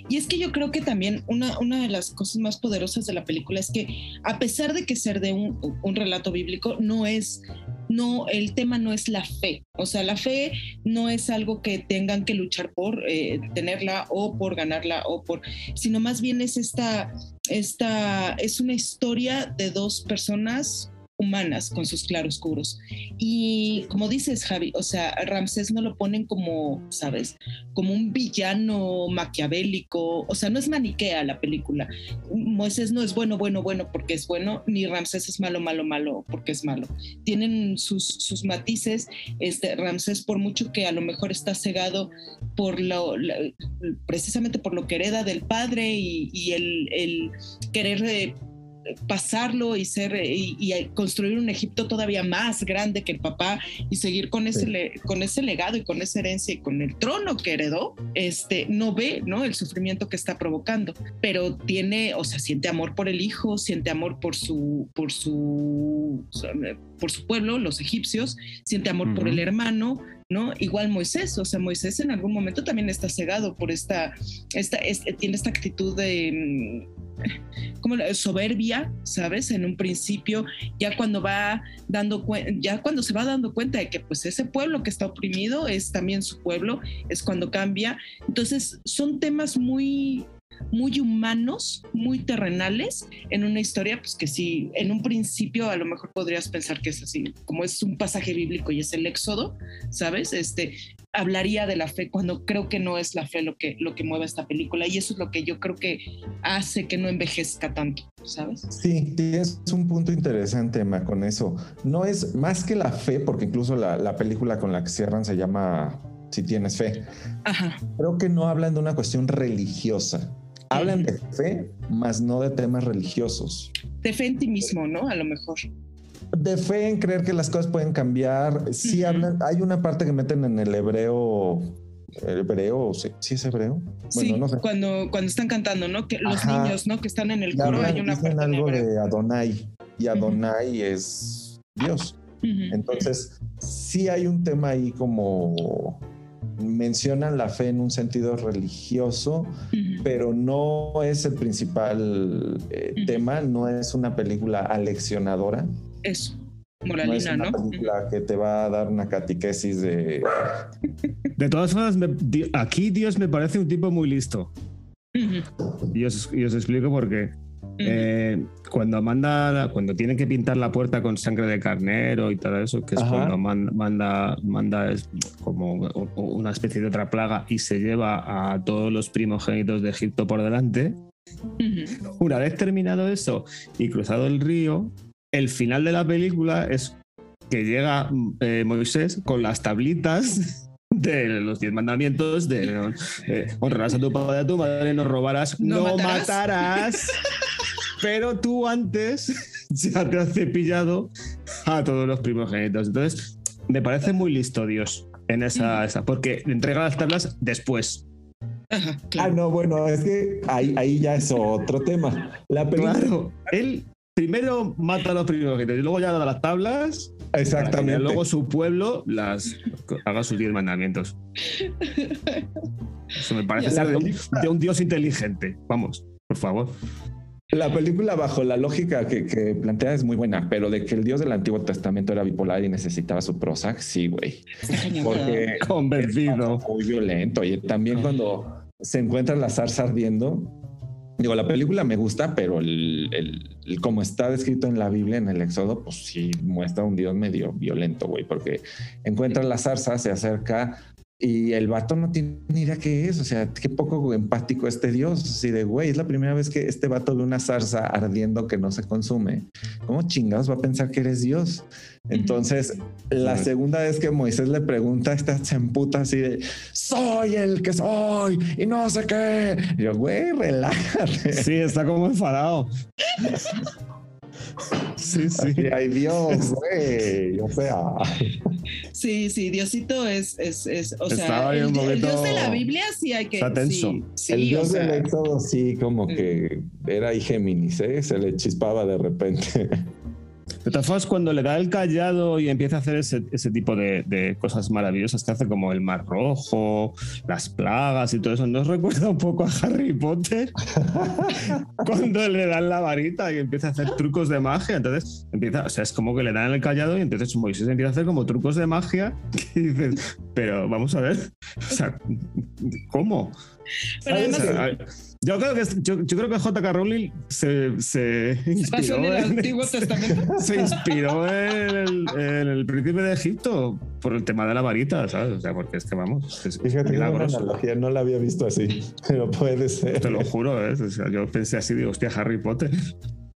Y es que yo creo que también una, una de las cosas más poderosas de la película es que a pesar de que ser de un, relato bíblico, no es, no, el tema no es la fe. O sea, la fe no es algo que tengan que luchar por eh, tenerla o por ganarla o por, sino más bien es esta, esta, es una historia de dos personas humanas con sus claroscuros. Y como dices, Javi, o sea, Ramsés no lo ponen como, ¿sabes? Como un villano maquiavélico, o sea, no es maniquea la película. Moisés no es bueno, bueno, bueno porque es bueno, ni Ramsés es malo, malo, malo porque es malo. Tienen sus, sus matices. Este, Ramsés, por mucho que a lo mejor está cegado por lo, precisamente por lo que hereda del padre y, y el, el querer eh, pasarlo y ser eh, y, y construir un Egipto todavía más grande que el papá y seguir con ese Sí. con ese legado y con esa herencia y con el trono que heredó este no ve no el sufrimiento que está provocando pero tiene o sea siente amor por el hijo siente amor por su por su por su pueblo los egipcios siente amor por el hermano ¿no? Igual Moisés, o sea, Moisés en algún momento también está cegado por esta, esta, este- tiene esta actitud de mm, como soberbia, ¿sabes? En un principio, ya cuando va dando ya cuando se va dando cuenta de que pues ese pueblo que está oprimido es también su pueblo, es cuando cambia. Entonces, son temas muy muy humanos, muy terrenales en una historia pues que sí, en un principio a lo mejor podrías pensar que es así, como es un pasaje bíblico y es el éxodo, ¿sabes? Este, hablaría de la fe cuando creo que no es la fe lo que, lo que mueve esta película y eso es lo que yo creo que hace que no envejezca tanto, ¿sabes? Sí, tienes un punto interesante, Emma, con eso. No es más que la fe, porque incluso la, la película con la que cierran se llama Si tienes fe. Ajá, Creo que no hablan de una cuestión religiosa. Hablan de fe, más no de temas religiosos. de fe en ti mismo, ¿no? A lo mejor. De fe en creer que las cosas pueden cambiar. Sí hablan, hay una parte que meten en el hebreo, hebreo, sí, sí es hebreo. sí, Bueno, no sé. cuando, cuando están cantando, ¿no? Que los Ajá. niños, ¿no? Que están en el coro, hablan- hay una dicen parte en algo de Adonai y. Adonai es Dios. Entonces, sí hay un tema ahí como mencionan la fe en un sentido religioso, pero no es el principal eh, tema, no es una película aleccionadora, Eso, no es moralina, una ¿no? película que te va a dar una catequesis de... De todas formas, me- di- aquí Dios me parece un tipo muy listo. Y os, y os explico por qué. Eh, cuando manda, cuando tienen que pintar la puerta con sangre de carnero y todo eso, que es Ajá. cuando man- manda, manda es como una especie de otra plaga y se lleva a todos los primogénitos de Egipto por delante. Una vez terminado eso y cruzado el río, el final de la película es que llega eh, Moisés con las tablitas de los diez mandamientos de eh, honrarás a tu padre y a tu madre, no robarás, No no, matarás. matarás. pero tú antes ya te has cepillado a todos los primogénitos. Entonces, me parece muy listo Dios en esa, esa porque entrega las tablas después. Ajá, Ah, no, bueno, es que ahí, ahí ya es otro tema. La película... Claro, él primero mata a los primogénitos y luego ya da las tablas Exactamente. luego su pueblo las haga sus diez mandamientos. Eso me parece ser de un dios inteligente. Vamos, por favor. La película bajo la lógica que, que plantea es muy buena, pero de que el dios del Antiguo Testamento era bipolar y necesitaba su Prozac, sí, güey. Porque Convencido. muy violento. Y también cuando se encuentra la zarza ardiendo, Digo, la película me gusta, pero el, el, como está descrito en la Biblia, en el Éxodo, pues sí muestra un Dios medio violento, güey, porque encuentra la zarza, se acerca y el vato no tiene ni idea qué es, o sea, qué poco empático este Dios, así de, güey, es la primera vez que este vato ve una zarza ardiendo que no se consume. ¿Cómo chingados va a pensar que eres Dios? Entonces, la segunda vez que Moisés le pregunta, esta se emputa así de, soy el que soy y no sé qué. Y yo, güey, relájate. Sí, está como enfadado. Sí, sí. Ay, Dios, güey. O sea. Sí, sí, Diosito es, es, es o sea, el, Dios de la Biblia sí hay que. Está tenso. Sí, el Dios del Éxodo sí, como que era ahí Géminis, ¿eh? Se le chispaba de repente. Formas, cuando le da el callado y empieza a hacer ese, tipo de, cosas maravillosas que hace como el mar rojo, las plagas y todo eso, ¿nos recuerda un poco a Harry Potter? cuando le dan la varita y empieza a hacer trucos de magia. Entonces, empieza, o sea, es como que le dan el callado y entonces Moisés empieza a hacer como trucos de magia y dices, pero vamos a ver, o sea, ¿cómo? Pero además, yo creo que, yo, creo que J.K. Rowling se, se inspiró en el Antiguo Testamento. Se inspiró en el, en príncipe de Egipto por el tema de la varita, ¿sabes? O sea, porque es que vamos. Es, Fíjate que analogía no la había visto así, pero puede ser. Te lo juro, ¿eh? O sea, yo pensé así, digo, hostia, Harry Potter.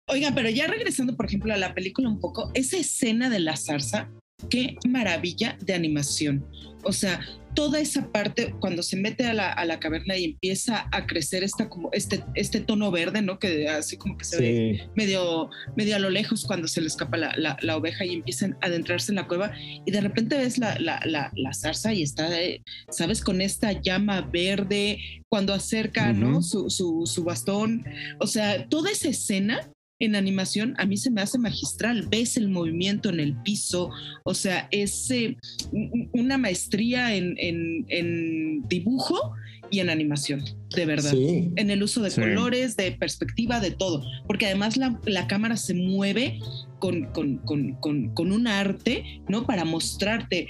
Oiga, pero ya regresando, por ejemplo, a la película un poco, esa escena de la zarza, qué maravilla de animación. O sea, toda esa parte cuando se mete a la, caverna y empieza a crecer esta, como este, este tono verde, ¿no? Que así como que se ve medio, medio a lo lejos cuando se le escapa la, oveja y empiezan a adentrarse en la cueva y de repente ves la, zarza y está, ¿sabes? Con esta llama verde cuando acerca, ¿no? Su, su, su bastón. O sea, toda esa escena en animación a mí se me hace magistral. Ves el movimiento en el piso, o sea, es eh, una maestría en, dibujo y en animación, de verdad. En el uso de colores, de perspectiva, de todo. Porque además la, la cámara se mueve con, con, un arte, ¿no? Para mostrarte,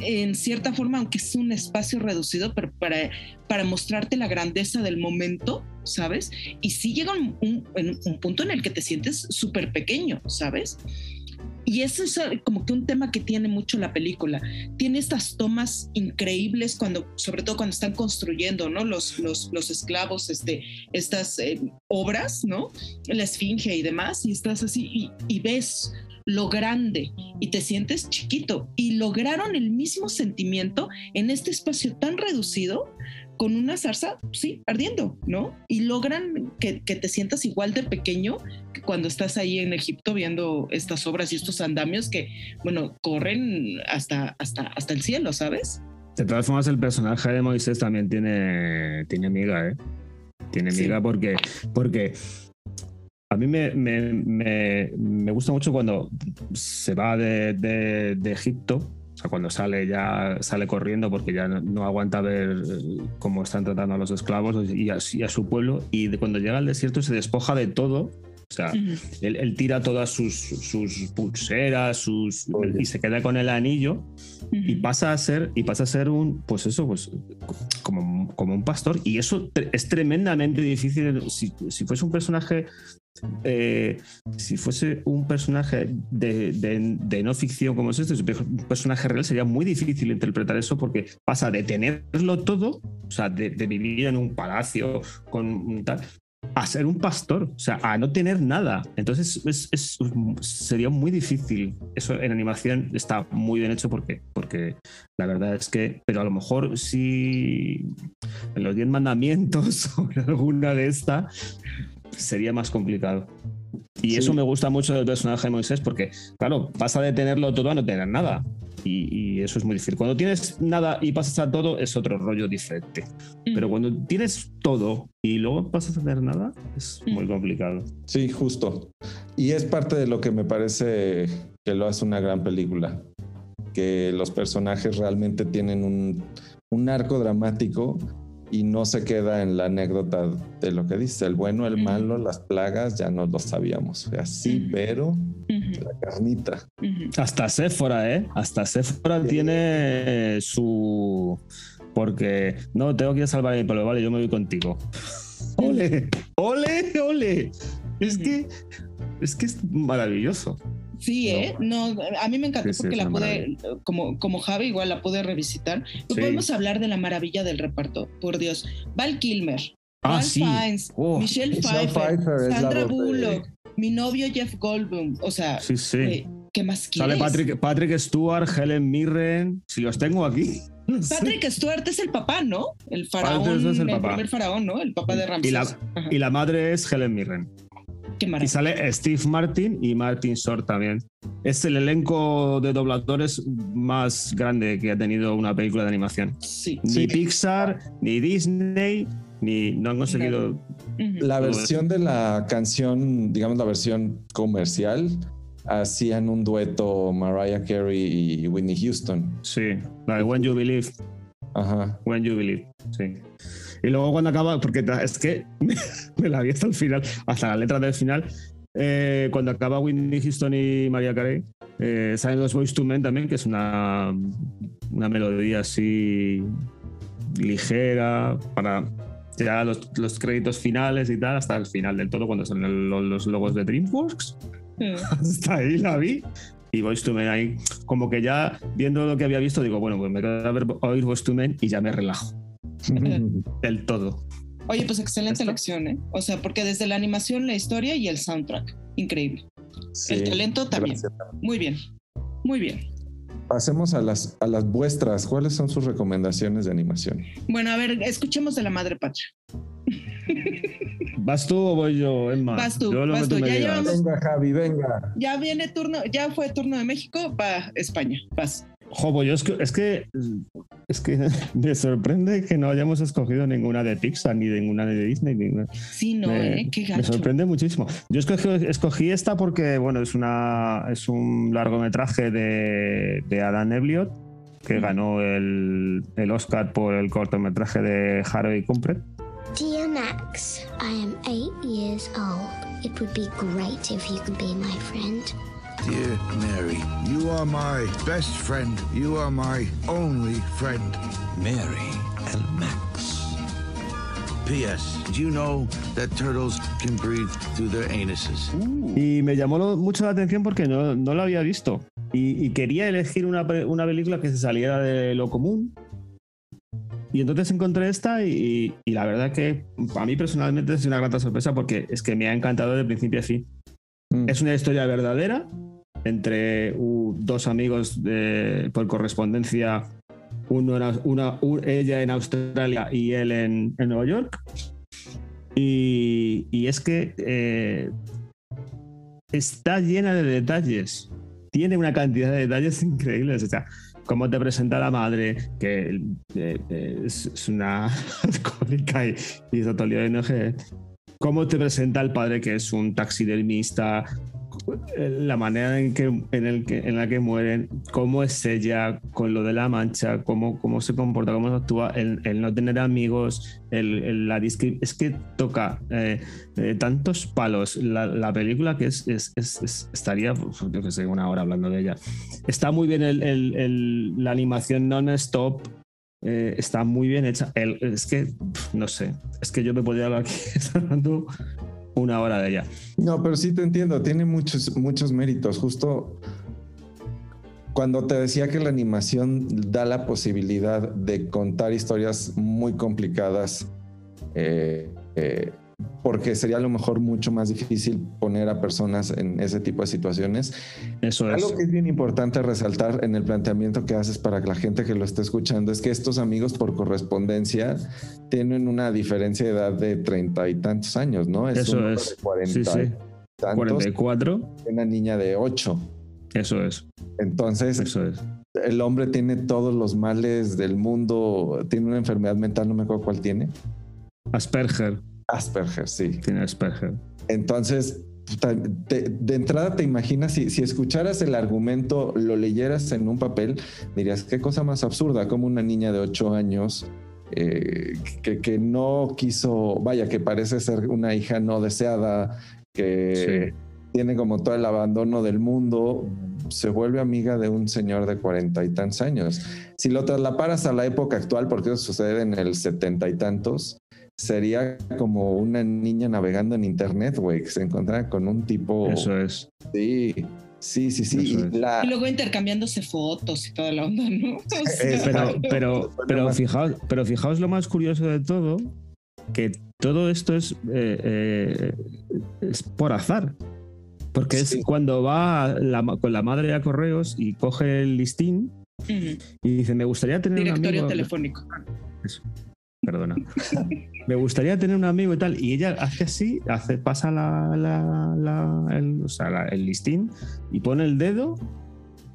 en cierta forma, aunque es un espacio reducido, pero para, para mostrarte la grandeza del momento, ¿sabes? Y sí llega un, un punto en el que te sientes súper pequeño, ¿sabes? Y eso es como que un tema que tiene mucho la película. Tiene estas tomas increíbles cuando, sobre todo cuando están construyendo, ¿no? Los, los, los esclavos, este, estas eh, obras, ¿no? La esfinge y demás, y estás así y ves lo grande y te sientes chiquito. Y lograron el mismo sentimiento en este espacio tan reducido con una zarza, sí, ardiendo, ¿no? Y logran que, te sientas igual de pequeño que cuando estás ahí en Egipto viendo estas obras y estos andamios que, bueno, corren hasta, hasta, hasta el cielo, ¿sabes? De todas formas, el personaje de Moisés también tiene, tiene miga, ¿eh? Tiene miga porque, porque a mí me, me, me, gusta mucho cuando se va de, de, de Egipto cuando sale ya sale corriendo porque ya no, aguanta ver eh, cómo están tratando a los esclavos y a, su pueblo. Y cuando llega al desierto se despoja de todo. O sea, él, tira todas sus, sus pulseras, sus, y se queda con el anillo y pasa a ser y pasa a ser un, pues eso, pues como, como un pastor. Y eso es tremendamente difícil. Si, si fuese un personaje eh, si fuese un personaje de, no ficción como es este, un personaje real, sería muy difícil interpretar eso porque pasa de tenerlo todo, o sea, de, vivir en un palacio con tal, a ser un pastor, o sea, a no tener nada. Entonces sería muy difícil. Eso en animación está muy bien hecho porque, porque la verdad es que, pero a lo mejor si en los 10 mandamientos o en alguna de estas sería más complicado. Y eso me gusta mucho del personaje de Moisés porque, claro, pasa de tenerlo todo a no tener nada. Y, eso es muy difícil. Cuando tienes nada y pasas a todo es otro rollo diferente. Mm. Pero cuando tienes todo y luego pasas a tener nada es mm. muy complicado. Sí, justo. Y es parte de lo que me parece que lo hace una gran película. Que los personajes realmente tienen un, un arco dramático y no se queda en la anécdota de lo que dice, el bueno, el malo, las plagas, ya no lo sabíamos. Así, pero la carnita. Hasta Sephora, ¿eh? Hasta Sephora tiene su... Porque no, tengo que ir a salvar a mi pueblo, vale, yo me voy contigo. ole, ole, ole. Es que es que es maravilloso. Sí, ¿eh? No, a mí me encantó porque la pude, como, como Javi, igual la pude revisitar. podemos hablar de la maravilla del reparto, por Dios. Val Kilmer, ah, Fiennes, oh, Michelle, Pfeiffer, Sandra Bullock, mi novio Jeff Goldblum. O sea, ¿qué más quieres? Sale Patrick, Patrick Stewart, Helen Mirren, si los tengo aquí. Patrick Stewart es el papá, ¿no? El faraón, el, primer faraón, ¿no? El papá de Ramsés. Y la, y la madre es Helen Mirren. Y sale Steve Martin y Martin Short también. Es el elenco de dobladores más grande que ha tenido una película de animación. Sí. Ni Pixar, ni Disney, ni no han conseguido. La versión de la canción, digamos la versión comercial, hacían un dueto Mariah Carey y Whitney Houston. Sí, la de When You Believe. Ajá. When You Believe, sí. Y luego cuando acaba, porque es que me la vi hasta el final, hasta la letra del final, eh, cuando acaba Whitney Houston y María Carey, eh, salen los Voice to Men también, que es una, una melodía así ligera para ya los, los, créditos finales y tal, hasta el final del todo, cuando son los, logos de DreamWorks. Hasta ahí la vi. Y Voice to Men ahí, como que ya viendo lo que había visto, digo, bueno, pues me quedo a ver oír Voice to Men y ya me relajo. del todo. Oye, pues excelente elección, ¿eh? O sea, porque desde la animación, la historia y el soundtrack, increíble. el talento también. Muy bien, muy bien. Pasemos a las, a las vuestras. ¿Cuáles son sus recomendaciones de animación? Bueno, a ver, escuchemos de la madre patria. ¿Vas tú o voy yo, Emma? Vas tú, vas tú. Ya llevamos... Venga, Javi, venga. Ya viene turno, ya fue turno de México para España. Vas. Jobo, yo es que, es que, es que me sorprende que no hayamos escogido ninguna de Pixar ni ninguna de Disney. Ninguna. Sí, no, me, ¿eh? Qué gacho. Me sorprende muchísimo. Yo escogí, escogí, esta porque, bueno, es, una, es un largometraje de, de Adam Elliot que ganó el, el, Oscar por el cortometraje de Harvey Kumpret. Dear Max, I am eight years old. It would be great if you could be my friend. Dear Mary, you are my best friend. You are my only friend. Mary and Max. P.S. Do you know that turtles can breathe through their anuses? Y me llamó mucho la atención porque no, no lo había visto. Y, y quería elegir una, una, película que se saliera de lo común. Y entonces encontré esta y, y, la verdad que a mí personalmente es una grata sorpresa porque es que me ha encantado de principio a fin. Mm. Es una historia verdadera entre dos amigos por correspondencia, una, ella en Australia y él en, Nueva York. Y, es que eh, está llena de detalles, tiene una cantidad de detalles increíbles. O sea, cómo te presenta la madre, que eh, es, una alcohólica y, y es de cómo te presenta el padre, que es un taxidermista, la manera en, que, en, el que, en la que mueren, cómo es ella con lo de la mancha, cómo, cómo se comporta, cómo actúa, el, no tener amigos, el, la es que toca eh, eh, tantos palos la, película que es, es, estaría, yo que sé, una hora hablando de ella. Está muy bien la animación non-stop, eh, está muy bien hecha. es que, no sé, es que yo me podría hablar aquí una hora de ella. No, pero sí te entiendo, tiene muchos, muchos méritos. Justo cuando te decía que la animación da la posibilidad de contar historias muy complicadas, eh, eh, porque sería a lo mejor mucho más difícil poner a personas en ese tipo de situaciones. Eso es. Algo que es bien importante resaltar en el planteamiento que haces para la gente que lo esté escuchando es que estos amigos por correspondencia tienen una diferencia de edad de treinta y tantos años, ¿no? Es Eso es. De 40 sí, sí. 44. Una niña de 8. Eso es. Entonces, Eso es. el hombre tiene todos los males del mundo, tiene una enfermedad mental, no me acuerdo cuál tiene. Asperger. Asperger, sí. Tiene Asperger. Entonces, de entrada te imaginas, si, si, escucharas el argumento, lo leyeras en un papel, dirías, qué cosa más absurda, como una niña de 8 años eh, que, que, no quiso, vaya, que parece ser una hija no deseada, que tiene como todo el abandono del mundo, se vuelve amiga de un señor de cuarenta y tantos años. Si lo traslaparas a la época actual, porque eso sucede en el setenta y tantos, sería como una niña navegando en internet, güey, que se encuentra con un tipo. Eso es. Sí, sí, sí, sí. Eso Y es. la- Y luego intercambiándose fotos y toda la onda, ¿no? O sea, Eh, Pero, pero, pero, fijaos, pero fijaos lo más curioso de todo, que todo esto es, eh, eh, es por azar. Porque Sí. es cuando va la con la madre a correos y coge el listín y dice, me gustaría tener un Directorio amigo... telefónico. Perdona. me gustaría tener un amigo y tal. Y ella hace así, hace, pasa la, la- el, listín y pone el dedo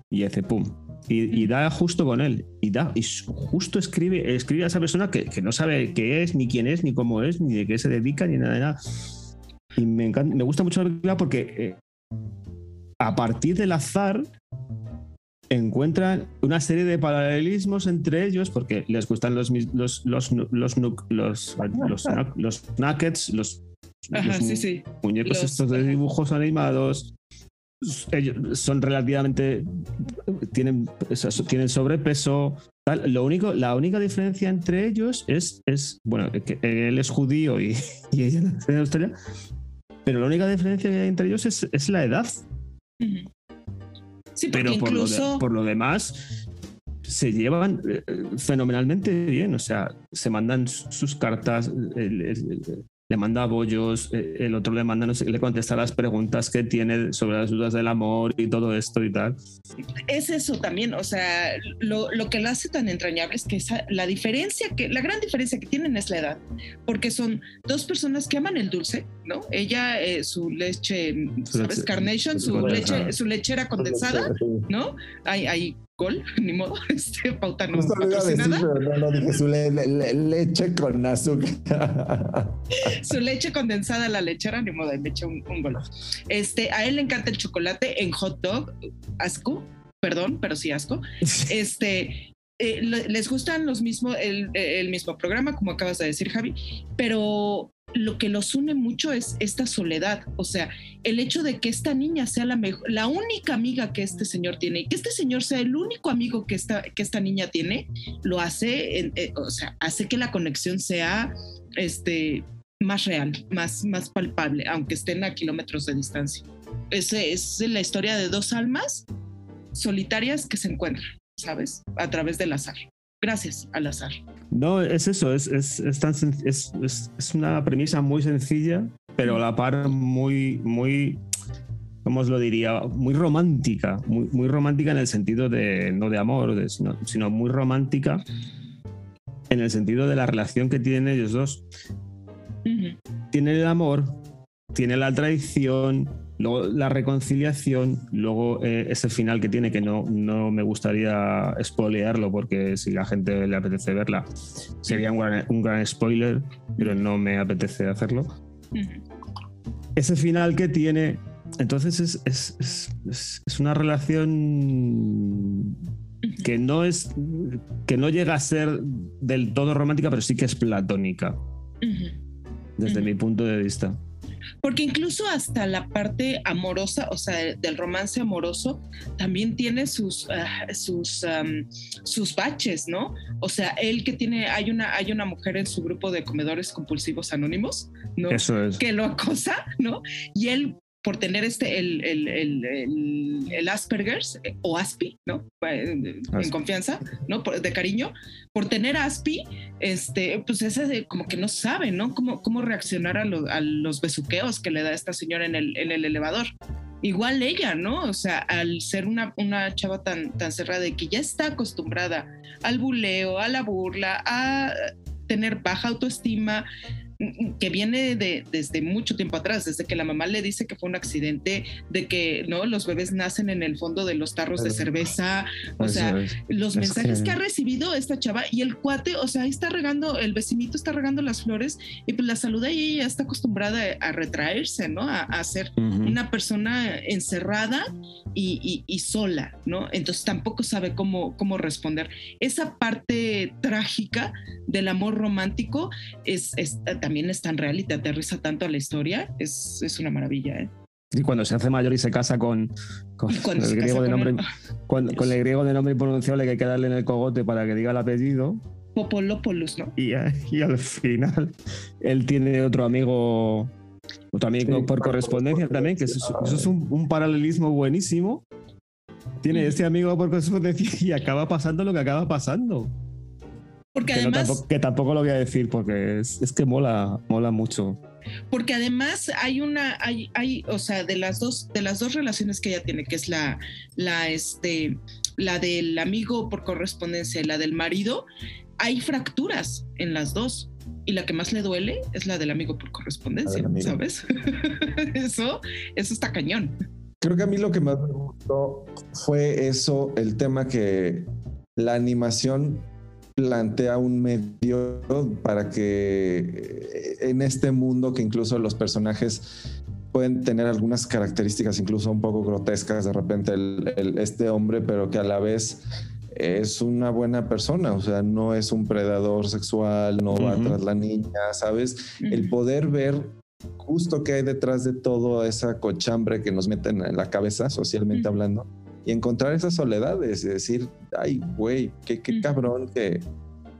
y hace pum. Y, da justo con él. Y da, y justo escribe, escribe a esa persona que, que no sabe qué es, ni quién es, ni cómo es, ni de qué se dedica, ni nada de nada. Y me encanta, me gusta mucho la porque eh, a partir del azar encuentran una serie de paralelismos entre ellos porque les gustan los los los los los los, los nuggets, muñecos estos de dibujos animados ellos son relativamente tienen tienen sobrepeso tal. lo único la única diferencia entre ellos es es bueno que él es judío y, y ella nace en Australia pero la única diferencia que hay entre ellos es, es la edad Ujú. Sí, pero por lo, de- por lo demás se llevan eh, fenomenalmente bien, o sea, se mandan su- sus cartas, el- el- le manda bollos, eh, el otro le manda, no sé, le contesta las preguntas que tiene sobre las dudas del amor y todo esto y tal. es eso también, o sea, lo, lo que lo hace tan entrañable es que esa- la diferencia, que la gran diferencia que tienen es la edad, porque son dos personas que aman el dulce, ¿no? Ella, eh, su leche, ¿sabes? Carnation, su leche, su lechera condensada, ¿no? Hay, hay gol, ni modo, este, pauta no decir, patrocinada. pero no lo dije. Su le- le- le- leche con azúcar. su leche condensada a la lechera, ni modo, le echa un, un gol. Este, a él le encanta el chocolate en hot dog, asco, perdón, pero sí asco. Este, eh, le- les gustan los mismos, el, el mismo programa, como acabas de decir, Javi, pero lo que los une mucho es esta soledad, o sea, el hecho de que esta niña sea la mejor, la única amiga que este señor tiene y que este señor sea el único amigo que esta, que esta niña tiene, lo hace, eh, o sea, hace que la conexión sea, este, más real, más, más palpable, aunque estén a kilómetros de distancia. Ese es la historia de dos almas solitarias que se encuentran, ¿sabes? A través del azar. Gracias al azar. No, es eso, es, es, es tan es, es- es una premisa muy sencilla, pero a la par muy, muy, ¿cómo os lo diría? Muy romántica, muy, muy romántica en el sentido de, no de amor, de- sino, sino muy romántica en el sentido de la relación que tienen ellos dos. Ujú. Tiene el amor, tiene la traición, luego la reconciliación, luego eh, ese final que tiene que no, no me gustaría spoilearlo porque si la gente le apetece verla sería un gran, un gran spoiler, pero no me apetece hacerlo. Ese final que tiene, entonces es, es- es- una relación que no es que no llega a ser del todo romántica, pero sí que es platónica. Desde mi punto de vista. Porque incluso hasta la parte amorosa, o sea, del romance amoroso, también tiene sus, ah, sus, am, sus baches, ¿no? O sea, él que tiene, hay una, hay una mujer en su grupo de comedores compulsivos anónimos, ¿no? Eso es. que lo acosa, ¿no? Y él, por tener este, el, el, el, el, Asperger's eh, o Aspi, ¿no? Eh, En Aspi. confianza, ¿no? Por- de cariño, por tener Aspi, este, pues ese de- como que no sabe, ¿no? Cómo, cómo reaccionar a, lo- a los besuqueos que le da esta señora en el, en el elevador. Igual ella, ¿no? O sea, al ser una, una chava tan, tan cerrada y que ya está acostumbrada al buleo, a la burla, a tener baja autoestima, que viene de, desde mucho tiempo atrás, desde que la mamá le dice que fue un accidente, de que no los bebés nacen en el fondo de los tarros de cerveza, o sea, los Es mensajes que- ha recibido esta chava y el cuate, o sea, ahí está regando, el vecinito está regando las flores y pues la saluda y ella está acostumbrada a retraerse, ¿no? A, a ser una persona encerrada y, y- y sola, ¿no? Entonces tampoco sabe cómo, cómo responder. Esa parte trágica del amor romántico es, es- también es tan real y te aterriza tanto a la historia. Es, es una maravilla, ¿eh? Y cuando se hace mayor y se casa con, con cuando el griego de con nombre, él, cuando- con el griego de nombre impronunciable que hay que darle en el cogote para que diga el apellido, Popolopoulos, ¿no? Y, y al final él tiene otro amigo, otro amigo Sí, por por correspondencia también, que eso, es- eso es un, un paralelismo buenísimo. Tiene este amigo por correspondencia y acaba pasando lo que acaba pasando. Porque Que, no además, tampoco, que tampoco lo voy a decir porque es, es que mola, mola mucho. porque además hay una, hay, hay, o sea, de las dos, de las dos relaciones que ella tiene, que es la, la, este, la del amigo por correspondencia y la del marido, hay fracturas en las dos. Y la que más le duele es la del amigo por correspondencia, amigo. ¿sabes? eso, eso está cañón. Creo que a mí lo que más me gustó fue eso, el tema que la animación plantea un medio para que eh, en este mundo que incluso los personajes pueden tener algunas características incluso un poco grotescas de repente el- el- este hombre, pero que a la vez es una buena persona, o sea, no es un predador sexual, no va tras la niña, ¿sabes? el poder ver justo qué hay detrás de toda esa cochambre que nos meten en la cabeza, socialmente hablando, y encontrar esas soledades y decir, ay, güey, qué, qué cabrón que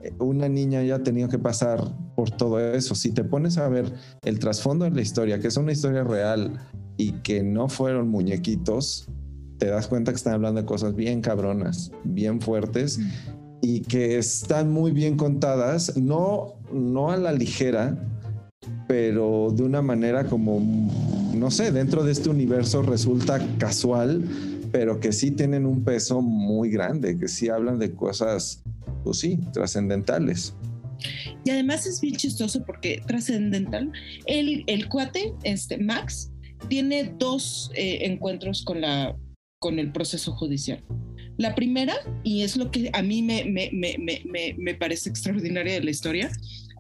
eh, una niña haya tenido que pasar por todo eso. Si te pones a ver el trasfondo de la historia, que es una historia real y que no fueron muñequitos, te das cuenta que están hablando de cosas bien cabronas, bien fuertes y que están muy bien contadas, no, no a la ligera, pero de una manera como, no sé, dentro de este universo resulta casual, pero que sí tienen un peso muy grande, que sí hablan de cosas, pues sí, trascendentales. Y además es bien chistoso porque trascendental. El, el cuate, este, Max, tiene dos eh, encuentros con, la, con el proceso judicial. La primera, y es lo que a mí me, me, me, me, parece extraordinaria de la historia,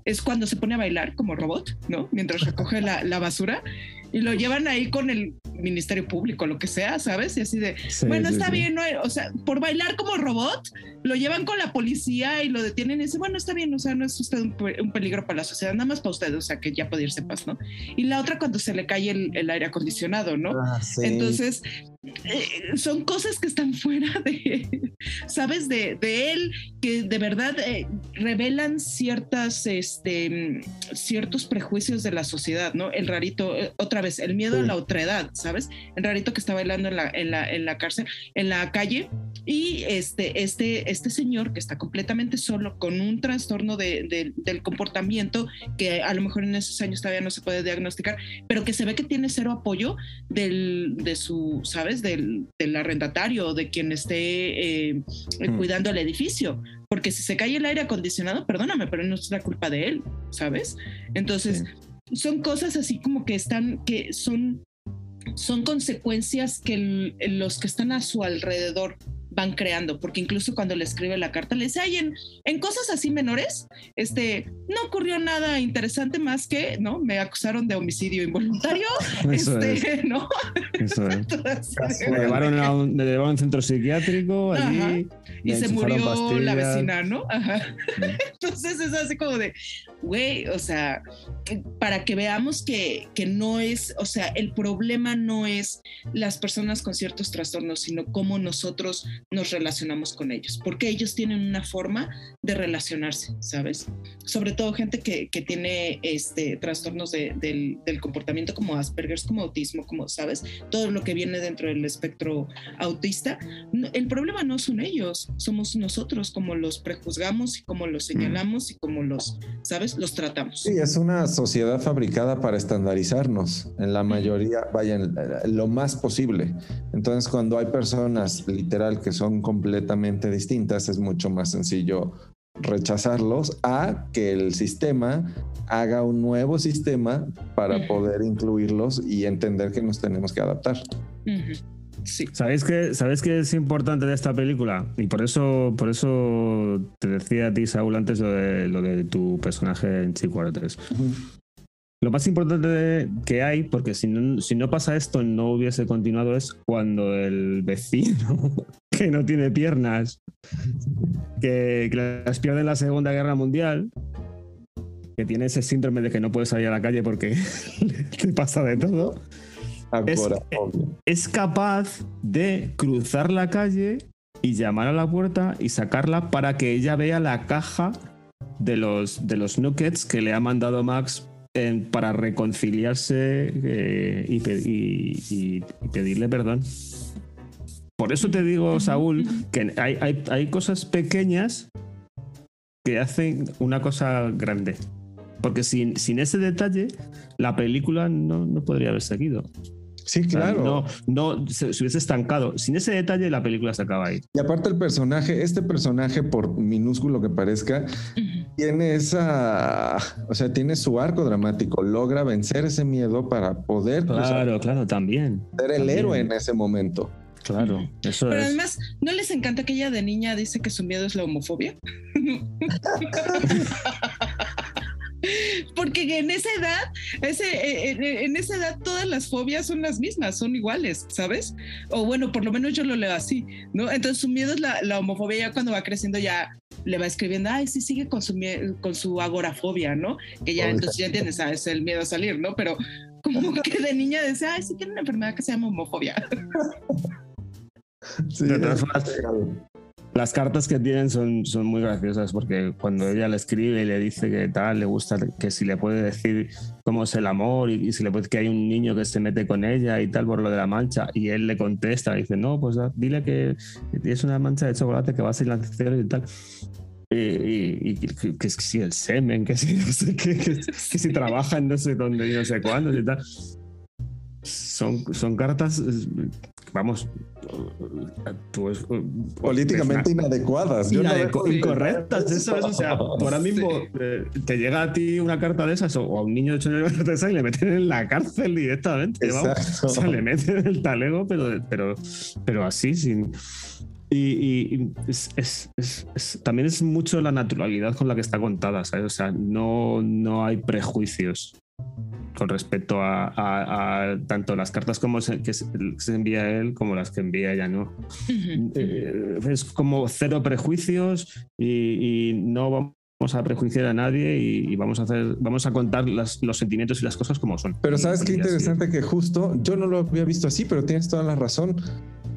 es cuando se pone a bailar como robot, ¿no? Mientras recoge la, la basura y lo llevan ahí con el Ministerio Público, lo que sea, ¿sabes? Y así de, Sí, bueno, sí, está sí. bien, ¿no? o sea, por bailar como robot, lo llevan con la policía y lo detienen y dicen, bueno, está bien, o sea, no es usted un, pe- un peligro para la sociedad, nada más para usted, o sea, que ya puede irse en paz, ¿no? Y la otra cuando se le cae el, el aire acondicionado, ¿no? Entonces, eh, son cosas que están fuera de, ¿sabes? De, de él, que de verdad eh, revelan ciertas, este, ciertos prejuicios de la sociedad, ¿no? El rarito, eh, otra vez, el miedo a la otredad, ¿sabes? El rarito que está bailando en la, en la, en la cárcel, en la calle, y este, este, este señor que está completamente solo con un trastorno de- de- del comportamiento que a lo mejor en esos años todavía no se puede diagnosticar, pero que se ve que tiene cero apoyo del, de su, ¿sabes? Del, del arrendatario, de quien esté eh, Mm. cuidando el edificio. Porque si se cae el aire acondicionado, perdóname, pero no es la culpa de él, ¿sabes? Entonces, son cosas así como que están, que son, son consecuencias que el- los que están a su alrededor van creando, porque incluso cuando le escribe la carta le dice, ay, en, en cosas así menores, este, no ocurrió nada interesante más que, ¿no? Me acusaron de homicidio involuntario, Eso este, es, ¿no? eso es. Entonces, Me llevaron a un, llevaron a un centro psiquiátrico allí. Ajá. y se murió la vecina, ¿no? Ajá. Entonces es así como de, güey, o sea, para que veamos que, que no es, o sea, el problema no es las personas con ciertos trastornos, sino cómo nosotros nos relacionamos con ellos, porque ellos tienen una forma de relacionarse, ¿sabes? Sobre todo gente que, que tiene este, trastornos de- del, del comportamiento como Asperger, como autismo, como, ¿sabes? Todo lo que viene dentro del espectro autista. El problema no son ellos, somos nosotros como los prejuzgamos y como los señalamos y como los, ¿sabes? Los tratamos. Sí, es una sociedad fabricada para estandarizarnos en la mayoría, vaya, en lo más posible. Entonces, cuando hay personas literal que son completamente distintas, es mucho más sencillo rechazarlos a que el sistema haga un nuevo sistema para poder incluirlos y entender que nos tenemos que adaptar. Ujú. Sí. ¿Sabéis qué, ¿Sabéis qué es importante de esta película? Y por eso, por eso te decía a ti, Saúl, antes lo de, lo de tu personaje en Chico 3. Lo más importante que hay, porque si no, si no pasa esto, no hubiese continuado, es cuando el vecino, que no tiene piernas, que, que las pierde en la Segunda Guerra Mundial, que tiene ese síndrome de que no puede salir a la calle porque le pasa de todo, Es- Agorafobia. es capaz de cruzar la calle y llamar a la puerta y sacarla para que ella vea la caja de los, de los nuggets que le ha mandado Max en- para reconciliarse eh, y, pe- y- y- y pedirle perdón. Por eso te digo, Saúl, que hay, hay, hay cosas pequeñas que hacen una cosa grande. Porque sin, sin ese detalle, la película no, no podría haber seguido. Sí, O sea, claro. no, no se, se hubiese estancado. Sin ese detalle, la película se acaba ahí. Y aparte el personaje, este personaje, por minúsculo que parezca, tiene esa, o sea, tiene su arco dramático, logra vencer ese miedo para poder pues, Claro, claro, también. ser el también. héroe en ese momento. Claro, eso Pero es. además, ¿no les encanta que ella de niña dice que su miedo es la homofobia? Porque en esa edad, ese, eh, en, en esa edad todas las fobias son las mismas, son iguales, ¿sabes? O bueno, por lo menos yo lo leo así, ¿no? Entonces su miedo es la, la homofobia, ya cuando va creciendo ya le va escribiendo, ay, sí, sigue con su, con su agorafobia, ¿no? Que ya Oiga. entonces ya entiendes, ah, es el miedo a salir, ¿no? Pero como que de niña decía, ay, sí tiene una enfermedad que se llama homofobia. Sí, De todas es formas, pegado. Las cartas que tienen son, son muy graciosas porque cuando ella le escribe y le dice que tal, le gusta, que si le puede decir cómo es el amor y, y si le puede que hay un niño que se mete con ella y tal por lo de la mancha y él le contesta, dice, no, pues dile que es una mancha de chocolate que va a ser lancero y tal. Y, y- y que, que si el semen, que si qué, que, que si trabaja en no sé dónde y no sé cuándo y tal. Son, son cartas, vamos, pues, políticamente inadecuadas. Yo no Inadecu- incorrectas, eso es, o sea, ahora mismo eh, te llega a ti una carta de esas o a un niño de 8 años de esas y le meten en la cárcel directamente, vamos. O sea, le meten el talego, pero, pero, pero así, sin... Y, y- y es- es- es- es- también es mucho la naturalidad con la que está contada, ¿sabes? O sea, no, no hay prejuicios con respecto a, a- a tanto las cartas como se, que se, que se envía él como las que envía ella, ¿no? Eh, es como cero prejuicios y, y no vamos a prejuiciar a nadie y, y vamos a hacer vamos a contar las- los sentimientos y las cosas como son. Pero sabes qué así. interesante que justo yo no lo había visto así, pero tienes toda la razón.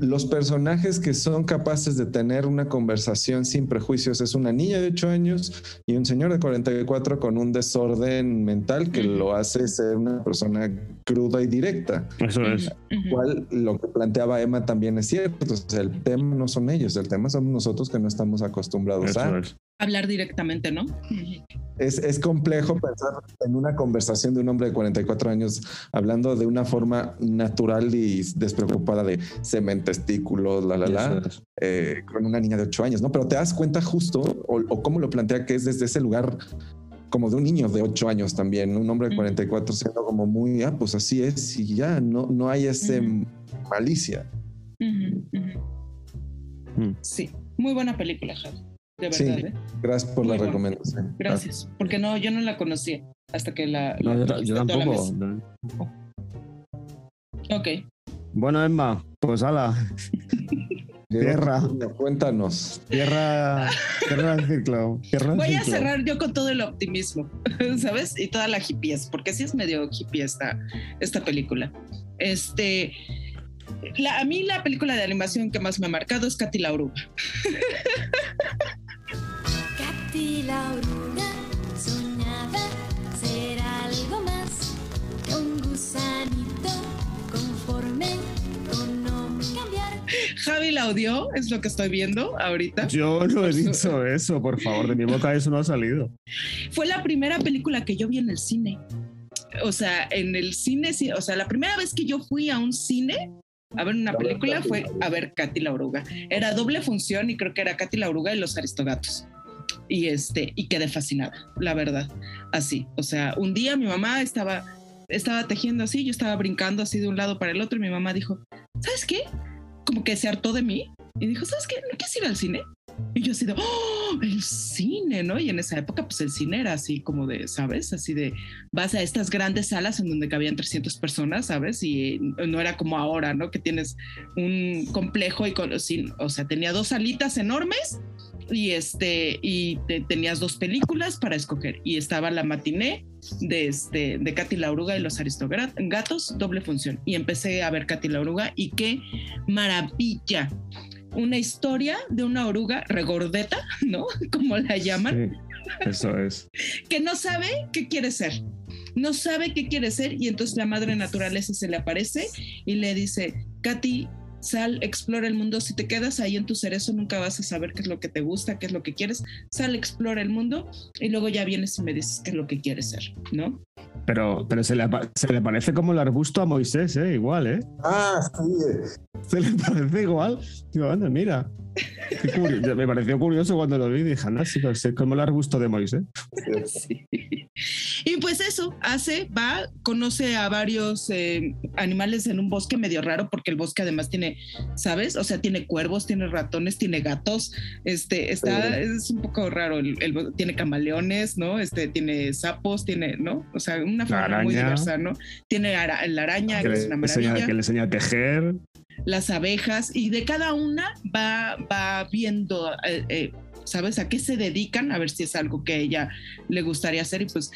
Los personajes que son capaces de tener una conversación sin prejuicios es una niña de 8 años y un señor de 44 con un desorden mental que lo hace ser una persona cruda y directa. Eso es. Cual lo que planteaba Emma también es cierto. O sea, el tema no son ellos, el tema somos nosotros que no estamos acostumbrados Eso a. es. Hablar directamente, ¿no? Es, es complejo pensar en una conversación de un hombre de 44 años hablando de una forma natural y despreocupada de semen, testículos, la, la, la, eh, con una niña de 8 años, ¿no? Pero te das cuenta justo, o, o cómo lo plantea, que es desde ese lugar como de un niño de 8 años también, un hombre de Ujú. 44 siendo como muy, ah, pues así es y ya, no, no hay ese malicia. Mm. Sí, muy buena película, Javi. De Sí. verdad, ¿eh? Gracias por Muy la recomendación. Gracias. Porque no, yo no la conocía hasta que la. No, la yo, la tampoco. mesa. Ok. Bueno, Emma, pues ala, Tierra. Cuéntanos. el ciclo. cierra el Voy a cerrar yo con todo el optimismo, ¿sabes? Y toda la hippies, porque sí es medio hippie esta, esta película. Este. La, a mí la película de animación que más me ha marcado es Katy la oruga. Katy la oruga soñaba ser algo más que un gusanito Javi la odió, es lo que estoy viendo ahorita. Yo no he dicho eso, por favor, de mi boca eso no ha salido. Fue la primera película que yo vi en el cine. O sea, en el cine, sí, o sea, la primera vez que yo fui a un cine a ver una película fue a ver Katy la oruga. Era doble función y creo que era Katy la oruga y los aristogatos. Y este, y quedé fascinada, la verdad. Así, o sea, un día mi mamá estaba estaba tejiendo así, yo estaba brincando así de un lado para el otro y mi mamá dijo, ¿sabes qué? Como que se hartó de mí y dijo, ¿sabes qué? ¿No quieres ir al cine? Y yo así de, ¡oh! El cine, ¿no? Y en esa época, pues el cine era así como de, ¿sabes? Así de, vas a estas grandes salas en donde cabían 300 personas, ¿sabes? Y no era como ahora, ¿no? Que tienes un complejo y con, o sea, tenía dos salitas enormes y este, y te- tenías dos películas para escoger. Y estaba la matiné de, este, de Katy la Oruga y los Aristogatos, doble función. Y empecé a ver Katy la Oruga y qué maravilla. Una historia de una oruga regordeta, ¿no? Como la llaman. Sí. Eso es. que no sabe qué quiere ser. No sabe qué quiere ser y entonces la madre naturaleza se le aparece y le dice, Katy, sal, explora el mundo. Si te quedas ahí en tu cerezo, nunca vas a saber qué es lo que te gusta, qué es lo que quieres. Sal, explora el mundo y luego ya vienes y me dices qué es lo que quieres ser, ¿no? Pero, pero se, le, se le parece como el arbusto a Moisés, ¿eh? Igual, ¿eh? Ah, sí. Se le parece igual. Digo, anda, mira. Me pareció curioso cuando lo vi. Dije, anda, sí, pero es como el arbusto de Moisés. Sí. Y pues eso, hace, va, conoce a varios eh, animales en un bosque medio raro, porque el bosque además tiene, ¿sabes? O sea, tiene cuervos, tiene ratones, tiene gatos, este, está, Sí. es un poco raro, el, tiene camaleones, ¿no? Este, tiene sapos, tiene, ¿no? O sea, una fauna muy diversa, ¿no? Tiene ara- la araña, Que que es le, una enseña, maravilla que le enseña a tejer. las abejas y de cada una va, va viendo, eh, eh, ¿sabes? A qué se dedican, a ver si es algo que a ella le gustaría hacer y pues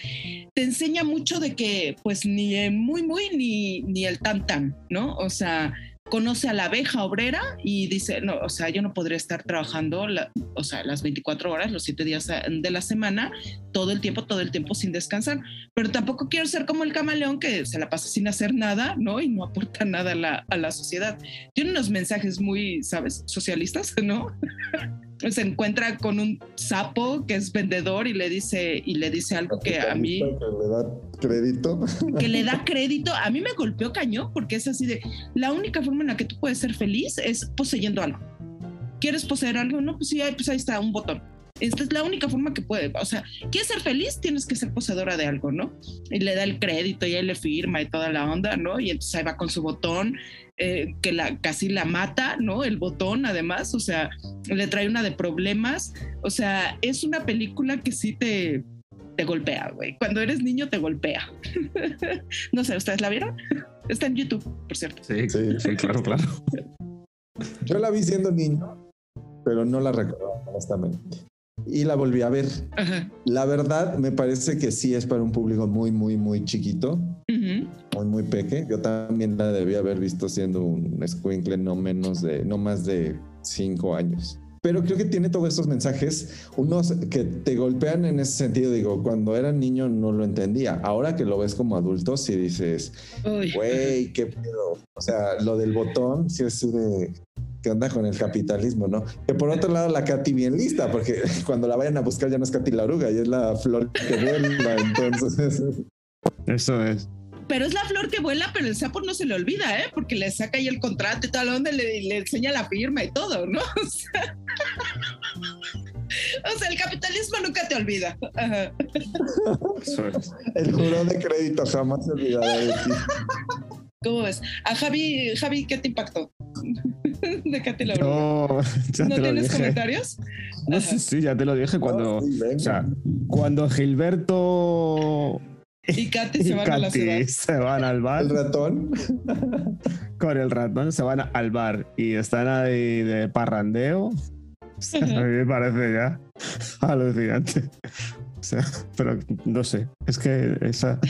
te enseña mucho de que pues ni el muy muy ni, ni el tan tan, ¿no? O sea, conoce a la abeja obrera y dice, no, o sea, yo no podría estar trabajando, o sea, las 24 horas, los 7 días a- de la semana, todo el tiempo, todo el tiempo sin descansar, pero tampoco quiero ser como el camaleón que se la pasa sin hacer nada, ¿no? Y no aporta nada a la, a la sociedad. Tiene unos mensajes muy, ¿sabes? Socialistas, ¿no? se encuentra con un sapo que es vendedor y le dice y le dice algo que a mí Que le da crédito. que le da crédito. A mí me golpeó cañón porque es así de la única forma en la que tú puedes ser feliz es poseyendo algo. Quieres poseer algo no pues sí ahí- pues ahí está un botón esta es la única forma que puede, o sea, quieres ser feliz, tienes que ser poseedora de algo, ¿no? Y le da el crédito y ahí le firma y toda la onda, ¿no? Y entonces ahí va con su botón, eh, que la, casi la mata, ¿no? El botón, además, o sea, le trae una de problemas, o sea, es una película que sí te, te golpea, güey. Cuando eres niño te golpea. no sé, ¿ustedes la vieron? Está en YouTube, por cierto. Sí, Sí. sí, claro, claro. Yo la vi siendo niño, pero no la recuerdo, honestamente. Y la volví a ver. Ajá. La verdad, me parece que sí es para un público muy, muy, muy chiquito, Ujú. muy, muy peque. Yo también la debía haber visto siendo un escuincle no menos de, no más de cinco años. Pero creo que tiene todos estos mensajes, unos que te golpean en ese sentido. Digo, cuando era niño no lo entendía. Ahora que lo ves como adulto, sí dices, güey, qué pedo. O sea, lo del botón, sí es de qué onda con el capitalismo, ¿no? Que por otro lado, la Katy bien lista, porque cuando la vayan a buscar ya no es Katy la oruga, y es la flor que vuela. Entonces, Eso es. Pero es la flor que vuela, pero el sapo no se le olvida, ¿eh? Porque le saca ahí el contrato y toda la onda, le, le enseña la firma y todo, ¿no? O sea, o sea, el capitalismo nunca te olvida. Ajá. Eso es. el juro de crédito jamás se olvidará de ti. ¿Cómo ves? A Javi, Javi, ¿qué te impactó? De Katy la. No, ya ¿No te lo tienes dije. comentarios? No, sí, sí, ya te lo dije cuando. Sí, venga. O sea, cuando Gilberto Y Katy y se van a la ciudad. Katy se van al bar el ratón. con el ratón, se van al bar y están ahí de parrandeo. O sea, a mí me parece ya alucinante. Sea, pero no sé, es que esa.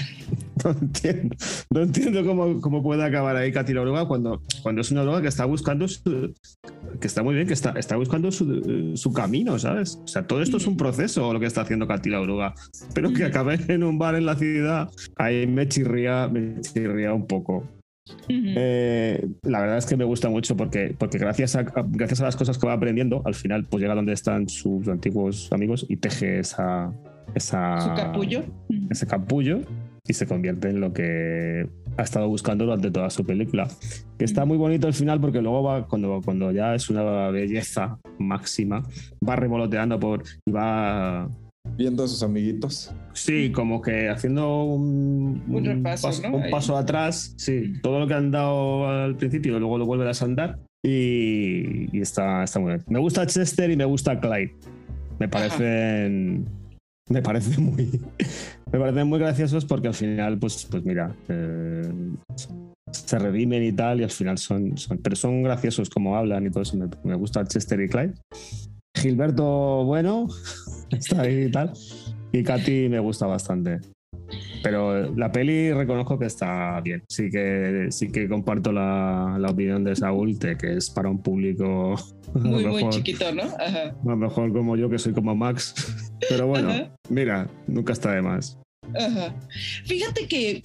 No entiendo, no entiendo cómo, cómo puede acabar ahí Katy la oruga cuando, cuando es una oruga que está buscando su, que está muy bien, que está, está buscando su, su camino, ¿sabes? O sea, todo esto es un proceso lo que está haciendo Katy la oruga, pero que acabe en un bar en la ciudad, ahí me chirría, me chirría un poco. Eh, la verdad es que me gusta mucho porque, porque gracias, a, a- gracias a las cosas que va aprendiendo, al final pues llega donde están sus antiguos amigos y teje esa, esa, Su capullo. Ese capullo y se convierte en lo que ha estado buscando durante toda su película. Que está muy bonito al final porque luego va, cuando, cuando ya es una belleza máxima, va revoloteando por y va Viendo a sus amiguitos. Sí, como que haciendo un, Un repaso, paso, ¿no? un paso atrás, sí, todo lo que han dado al principio, luego lo vuelven a andar y, y está, está muy bien. Me gusta Chester y me gusta Clyde. Me parecen, me parecen muy, me parecen muy graciosos porque al final, pues, pues mira, eh, se redimen y tal y al final son, son, pero son graciosos como hablan y todo eso. Me, me gusta Chester y Clyde. Gilberto, bueno, está ahí y tal. Y Katy me gusta bastante. Pero la peli reconozco que está bien. Sí que, sí que comparto la, la opinión de Saúl de que es para un público Muy, muy chiquito, ¿no? Ajá. a lo mejor como yo, que soy como Max. Pero bueno, Ajá. mira, nunca está de más. Ajá. Fíjate que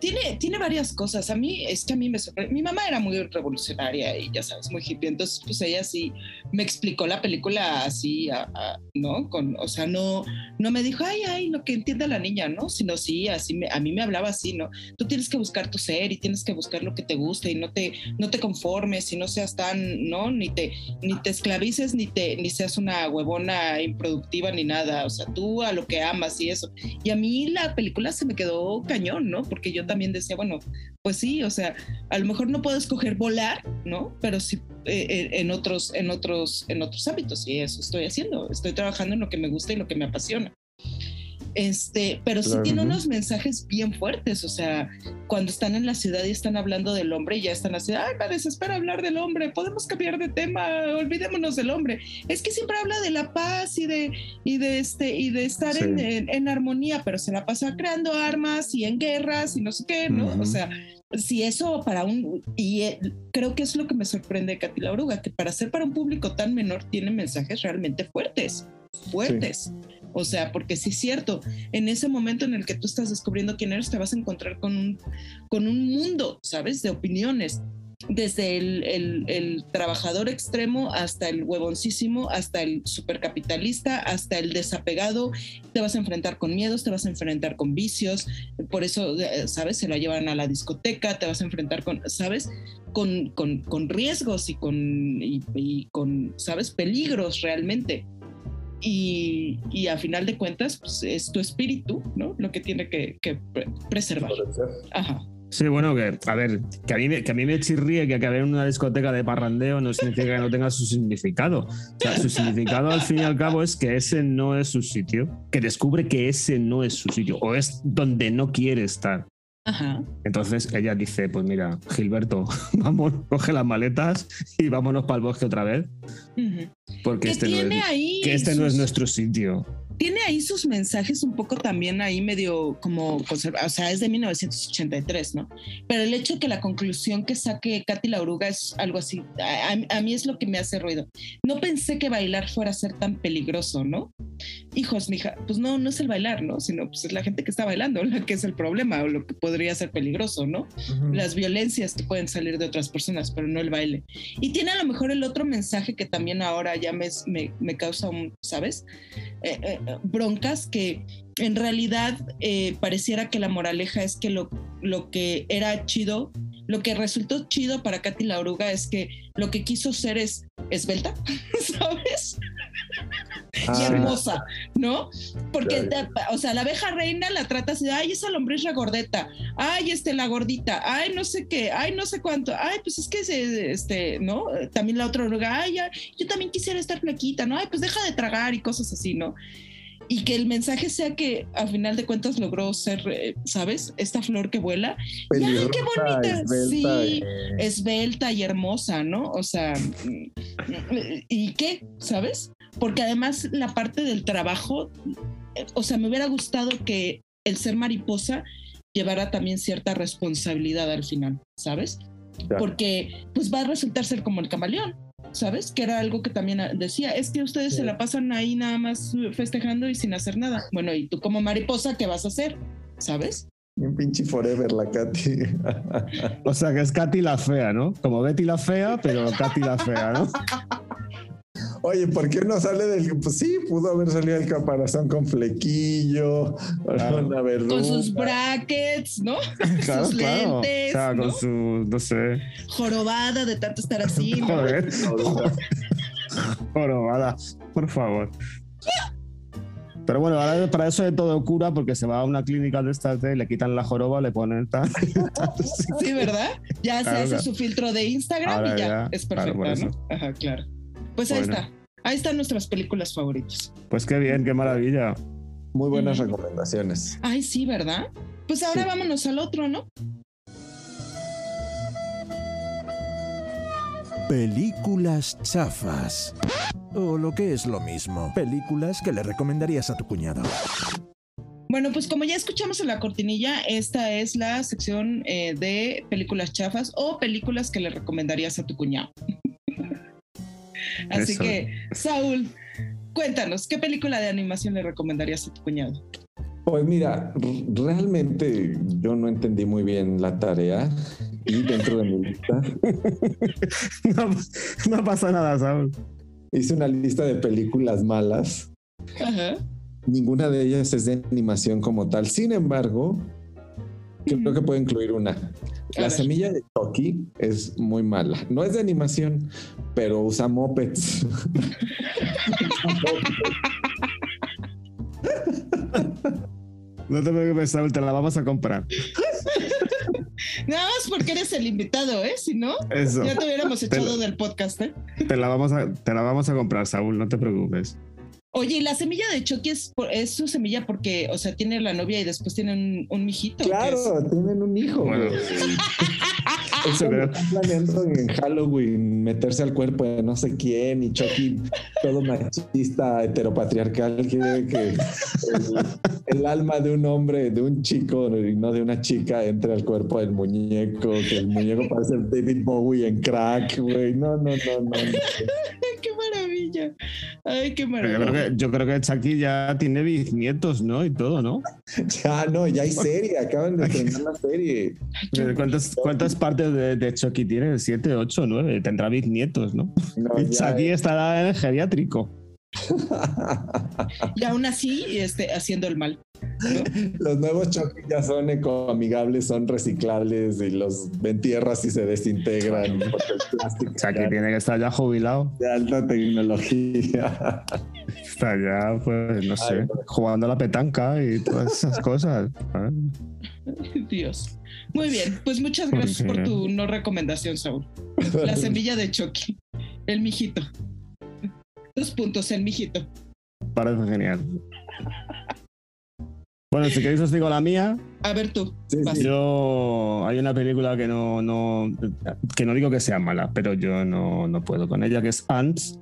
tiene, tiene varias cosas. A mí, es que a mí me sorprende. Mi mamá era muy revolucionaria y ya sabes, muy hippie. Entonces, pues ella sí me explicó la película así, a- a- ¿no? Con, o sea, no, no me dijo, ay, ay, lo que entienda la niña, ¿no? Sino sí, así me- a mí me hablaba así, ¿no? Tú tienes que buscar tu ser y tienes que buscar lo que te guste y no te, no te conformes y no seas tan, ¿no? Ni te, ni te esclavices, ni, te, ni seas una huevona improductiva ni nada. O sea, tú a lo que amas y eso. Y a mí la película se me quedó cañón, ¿no? Porque yo también decía, bueno, pues sí, o sea, a lo mejor no puedo escoger volar, ¿no? Pero sí eh, eh, en otros, en otros, en otros ámbitos y eso estoy haciendo. Estoy trabajando en lo que me gusta y lo que me apasiona. Este, pero sí Claro, tiene ujú. unos mensajes bien fuertes, o sea, cuando están en la ciudad y están hablando del hombre y ya están así, ay, me desespera hablar del hombre, podemos cambiar de tema, olvidémonos del hombre. Es que siempre habla de la paz y de, y de este, y de estar Sí. en, en- en armonía, pero se la pasa creando armas y en guerras y no sé qué, ¿no? Ujú. O sea, si eso para un, y eh, creo que es lo que me sorprende de Katy la Oruga, que para ser para un público tan menor tiene mensajes realmente fuertes, fuertes. O sea, porque sí es cierto, en ese momento en el que tú estás descubriendo quién eres, te vas a encontrar con un, con un mundo, ¿sabes? De opiniones. Desde el, el- trabajador extremo hasta el huevoncísimo, hasta el supercapitalista, hasta el desapegado. Te vas a enfrentar con miedos, te vas a enfrentar con vicios. Por eso, eh, ¿sabes? Se la llevan a la discoteca, te vas a enfrentar con, ¿sabes? Con, con, con riesgos y con, y con, ¿sabes? Peligros realmente y, y a final de cuentas pues, es tu espíritu, ¿no? Lo que tiene que, que pre- preservar. Ajá. Sí, bueno, que a ver, que a mí, me- que a mí me chirríe que acabe en una discoteca de parrandeo no significa que no tenga su significado. O sea, su significado al fin y al cabo es que ese no es su sitio, que descubre que ese no es su sitio o es donde no quiere estar. Ajá. Entonces ella dice, pues mira, Gilberto, vamos, coge las maletas y vámonos para el bosque otra vez, porque Que este, no es, ahí que este no es sus- nuestro sitio. Tiene ahí sus mensajes un poco también ahí medio como, conserva- o sea, es de 1983, ¿no? Pero el hecho de que la conclusión que saque Katy la oruga es algo así, a, a- mí es lo que me hace ruido. No pensé que bailar fuera a ser tan peligroso, ¿no? Hijos, mija, pues no, no es el bailar, ¿no? Sino pues es la gente que está bailando la que es el problema o lo que podría ser peligroso, ¿no? las violencias que pueden salir de otras personas, pero no el baile. Y tiene a lo mejor el otro mensaje que también ahora ya me, me, me causa, un, ¿sabes? Eh, eh, broncas que en realidad eh, pareciera que la moraleja es que lo, lo que era chido, lo que resultó chido para Katy la oruga es que lo que quiso ser es esbelta, ¿sabes? y Ah, hermosa, ¿no? Porque, Claro. te- o sea, la abeja reina la trata así, de, ay, esa lombriz gordeta, ay, este, la gordita, ay, no sé qué, ay, no sé cuánto, ay, pues es que, este, ¿no? También la otra oruga, ay, ya, yo también quisiera estar flaquita, ¿no? Ay, pues deja de tragar y cosas así, ¿no? Y que el mensaje sea que a final de cuentas logró ser, eh, ¿sabes? Esta flor que vuela. Y, ay, qué bonita. esbelta, sí, eh, esbelta y hermosa, ¿no? O sea, mm, ¿y qué? ¿Sabes? Porque además la parte del trabajo, eh, o sea, me hubiera gustado que el ser mariposa llevara también cierta responsabilidad al final, ¿sabes? Porque pues va a resultar ser como el camaleón, ¿sabes? Que era algo que también ah, decía, es que ustedes se la pasan ahí nada más festejando y sin hacer nada. Bueno, y tú como mariposa, ¿qué vas a hacer? ¿Sabes? Un pinche forever la Katy. O sea, que es Katy la fea, ¿no? Como Betty la fea, pero Katy la fea, ¿no? Oye, ¿por qué no sale del.? Pues sí, pudo haber salido el caparazón con flequillo, Claro. una verruga. Con sus brackets, ¿no? Claro, sus claro. lentes, o sea, ¿no? con su, no sé, jorobada de tanto estar así. ¿no? joder, jorobada, por favor. Pero bueno, ahora para eso de todo cura, porque se va a una clínica de estas de le quitan la joroba, le ponen tal. Sí, ¿verdad? Ya Claro, se hace claro. su filtro de Instagram Ahora y ya, ya, es claro, perfecta, por ¿no? Ajá, claro. Pues ahí Bueno. está. Ahí están nuestras películas favoritas. Pues qué bien, qué maravilla. Muy buenas recomendaciones. Ay, sí, ¿verdad? Pues ahora Sí. vámonos al otro, ¿no? Películas chafas. O lo que es lo mismo, películas que le recomendarías a tu cuñado. Bueno, pues como ya escuchamos en la cortinilla, esta es la sección eh, de películas chafas o películas que le recomendarías a tu cuñado. Así Eso. que, Saúl, cuéntanos, ¿qué película de animación le recomendarías a tu cuñado? Pues mira, realmente yo no entendí muy bien la tarea y dentro de mi lista No, no pasa nada, Saúl. hice una lista de películas malas. Ajá. Ninguna de ellas es de animación como tal. Sin embargo, creo que puedo incluir una. La semilla de Chucky es muy mala. No es de animación, pero usa mopeds. No te preocupes, Saúl, te la vamos a comprar. Nada más porque eres el invitado, ¿eh? Si no, Eso. ya te hubiéramos echado del podcast, ¿eh? Te la vamos a, te la vamos a comprar, Saúl, no te preocupes. Oye, ¿y la semilla de Chucky es, por- es su semilla porque, o sea, tiene la novia y después tiene un, un mijito. Claro, tienen un hijo. Bueno. güey. Es Sí, cuando pero- están planeando en Halloween meterse al cuerpo de no sé quién y Chucky, todo machista, heteropatriarcal, quiere que el, el alma de un hombre, de un chico y no de una chica entre al cuerpo del muñeco, que el muñeco parece el David Bowie en crack, güey. No, no, no, no. Qué maravilla. Ay, qué yo maravilla. creo que, yo creo que Chucky ya tiene bisnietos, ¿no? Y todo, ¿no? Ya no, ya hay serie, acaban de estrenar la serie. ¿Cuántas, cuántas partes de, de Chucky tiene? ¿Siete, ocho, nueve? Tendrá bisnietos, ¿no? No, Y ya- Chucky estará en el geriátrico. Y aún así, este, haciendo el mal. Los nuevos Chucky ya son ecoamigables, son reciclables y los ven tierras y se desintegran. porque el plástico Chucky ya- tiene que estar ya jubilado. de alta tecnología. Está ya, pues, no sé, Ay, jugando a la petanca y todas esas cosas. Dios. Muy bien, pues muchas gracias por tu no recomendación, Saúl. La semilla de Chucky. El mijito. Dos puntos, el mijito. Parece genial. Bueno, si queréis os digo la mía. A ver tú. Sí, vas. sí. Yo hay una película que no, no que no digo que sea mala, pero yo no, no puedo con ella, que es Ants,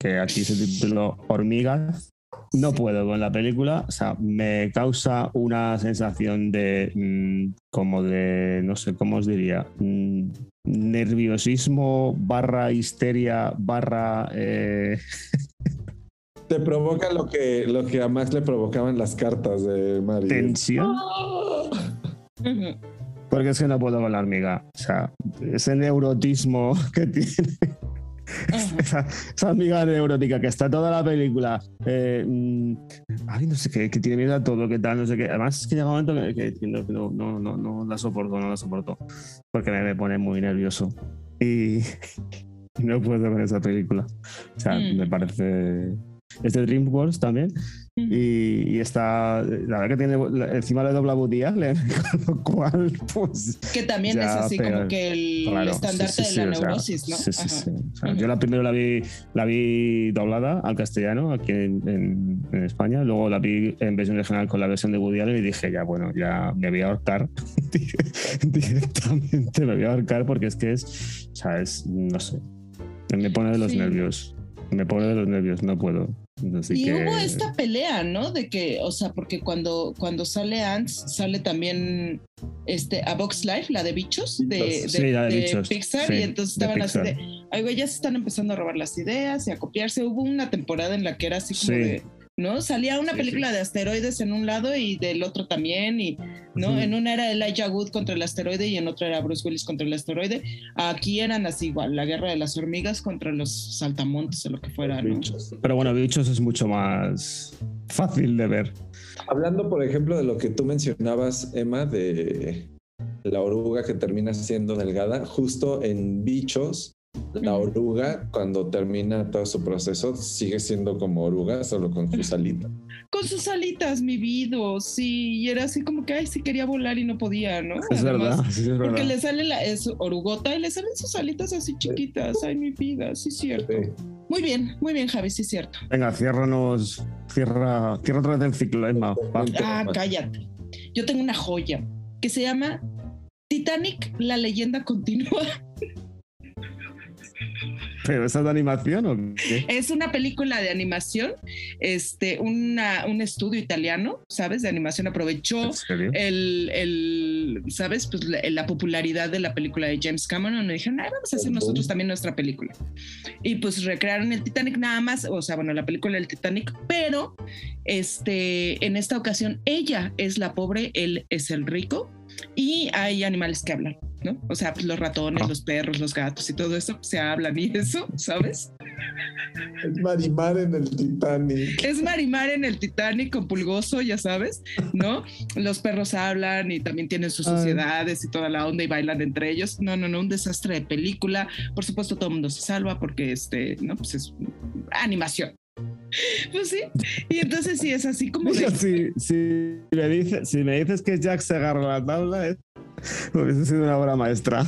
que aquí se tituló Hormigas. No puedo con la película, o sea, me causa una sensación de mm, como de, no sé, ¿cómo os diría? Mm, nerviosismo barra histeria barra eh, Te provoca lo que, lo que a Max le provocaban las cartas de Mario. tensión. Porque es que no puedo con la hormiga. O sea, ese neurotismo que tiene. Esa, esa amiga neurótica que está toda la película. eh, mm, ay, no sé qué, que tiene miedo a todo, que tal, no sé qué. Además, es que llega un momento que, que no, no, no, no, la soporto, no la soporto. Porque me, me pone muy nervioso. Y no puedo con esa película. O sea, Mm. me parece. Es de DreamWorks también. Y, y está. La verdad que tiene. Encima le dobla Woody Allen, con lo cual, pues. Que también es así pero- como que el Claro, estandarte sí, sí, sí, de la o sea, neurosis, ¿no? Sí, sí, sí. O sea, Ujú. Yo la primero la vi, la vi doblada al castellano aquí en, en- en España, luego la vi en versión original con la versión de Woody Allen y dije, ya, bueno, ya me voy a ahorcar. Directamente me voy a ahorcar porque es que es, o sea, es, no sé, me pone de los Sí. nervios. Me pone de los nervios, no puedo. Así y que, hubo esta pelea, ¿no? De que, o sea, porque cuando, cuando sale Ants, sale también este, a Box Life, la de bichos, de, de, Sí, la de de bichos, Pixar, sí, y entonces estaban así de, ay, güey, ya se están empezando a robar las ideas y a copiarse. Hubo una temporada en la que era así como Sí. de, ¿no? Salía una Sí, película de asteroides en un lado y del otro también, y, ¿no? En una era Elijah Wood contra el asteroide y en otra era Bruce Willis contra el asteroide. Aquí eran así igual, la guerra de las hormigas contra los saltamontes o lo que fuera, ¿no? Bichos. Pero bueno, bichos es mucho más fácil de ver. Hablando, por ejemplo, de lo que tú mencionabas, Emma, de la oruga que termina siendo delgada, justo en bichos, la oruga, cuando termina todo su proceso, sigue siendo como oruga, solo con sus alitas. con sus alitas, mi vida, sí, y era así como que, ay, sí quería volar y no podía, ¿no? Es Además, verdad, sí, es verdad. Porque le sale la es orugota y le salen sus alitas así chiquitas, ay, mi vida, sí, cierto. Sí. Muy bien, muy bien, Javi, sí, cierto. Venga, ciérranos, cierra, cierra otra vez el ciclo, Emma. Ah, cállate. Yo tengo una joya que se llama Titanic, la leyenda continúa. ¿Pero esa es de animación o qué? Es una película de animación, este, una, un estudio italiano, ¿sabes? De animación aprovechó el, el- ¿sabes? Pues la, la popularidad de la película de James Cameron y dijeron, "Ay, vamos a hacer nosotros también nuestra película. Y pues recrearon el Titanic nada más, o sea, bueno, la película del Titanic, pero este, en esta ocasión ella es la pobre, él es el rico y hay animales que hablan, ¿no? O sea, pues los ratones, Ah. los perros, los gatos y todo eso se hablan y eso, ¿sabes? Es Marimar en el Titanic. Es Marimar en el Titanic con Pulgoso, ya sabes, ¿no? Los perros hablan y también tienen sus Ay. sociedades y toda la onda y bailan entre ellos. No, no, no, un desastre de película. Por supuesto, todo el mundo se salva porque este, no, pues es animación. Pues sí. Y entonces sí es así como de. Si, si, me dices, si me dices que Jack se agarra la tabla, es, hubiese sido una obra maestra.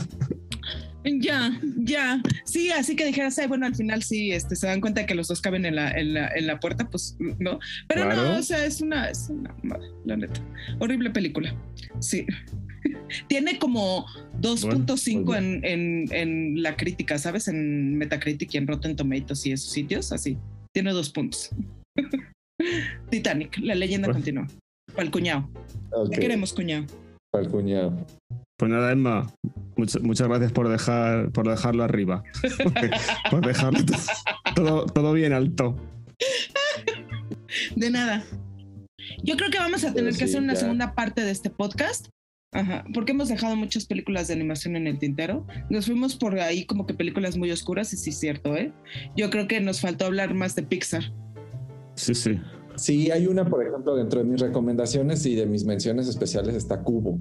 Ya, ya. Sí, así que dijeras, "Ay, bueno, al final sí, este, se dan cuenta de que los dos caben en la, en la, en la puerta, pues no. Pero no, o sea, es una, es una madre, la neta. Horrible película. Sí. Tiene como 2.5 Bueno, en, en, en la crítica, ¿sabes? En Metacritic y en Rotten Tomatoes y esos sitios, así. Tiene dos puntos. Titanic, la leyenda Bueno. continúa. Para el cuñado. Ok, Te queremos, cuñado. para el cuñado. Pues nada, Emma, muchas, muchas gracias por dejar por dejarlo arriba. por dejarlo to- todo, todo bien alto. De nada. Yo creo que vamos a tener que hacer una ya. segunda parte de este podcast. Ajá, porque hemos dejado muchas películas de animación en el tintero. Nos fuimos por ahí como que películas muy oscuras, y sí es cierto, ¿eh? Yo creo que nos faltó hablar más de Pixar. Sí, sí. Sí, hay una, por ejemplo, dentro de mis recomendaciones y de mis menciones especiales está Cubo.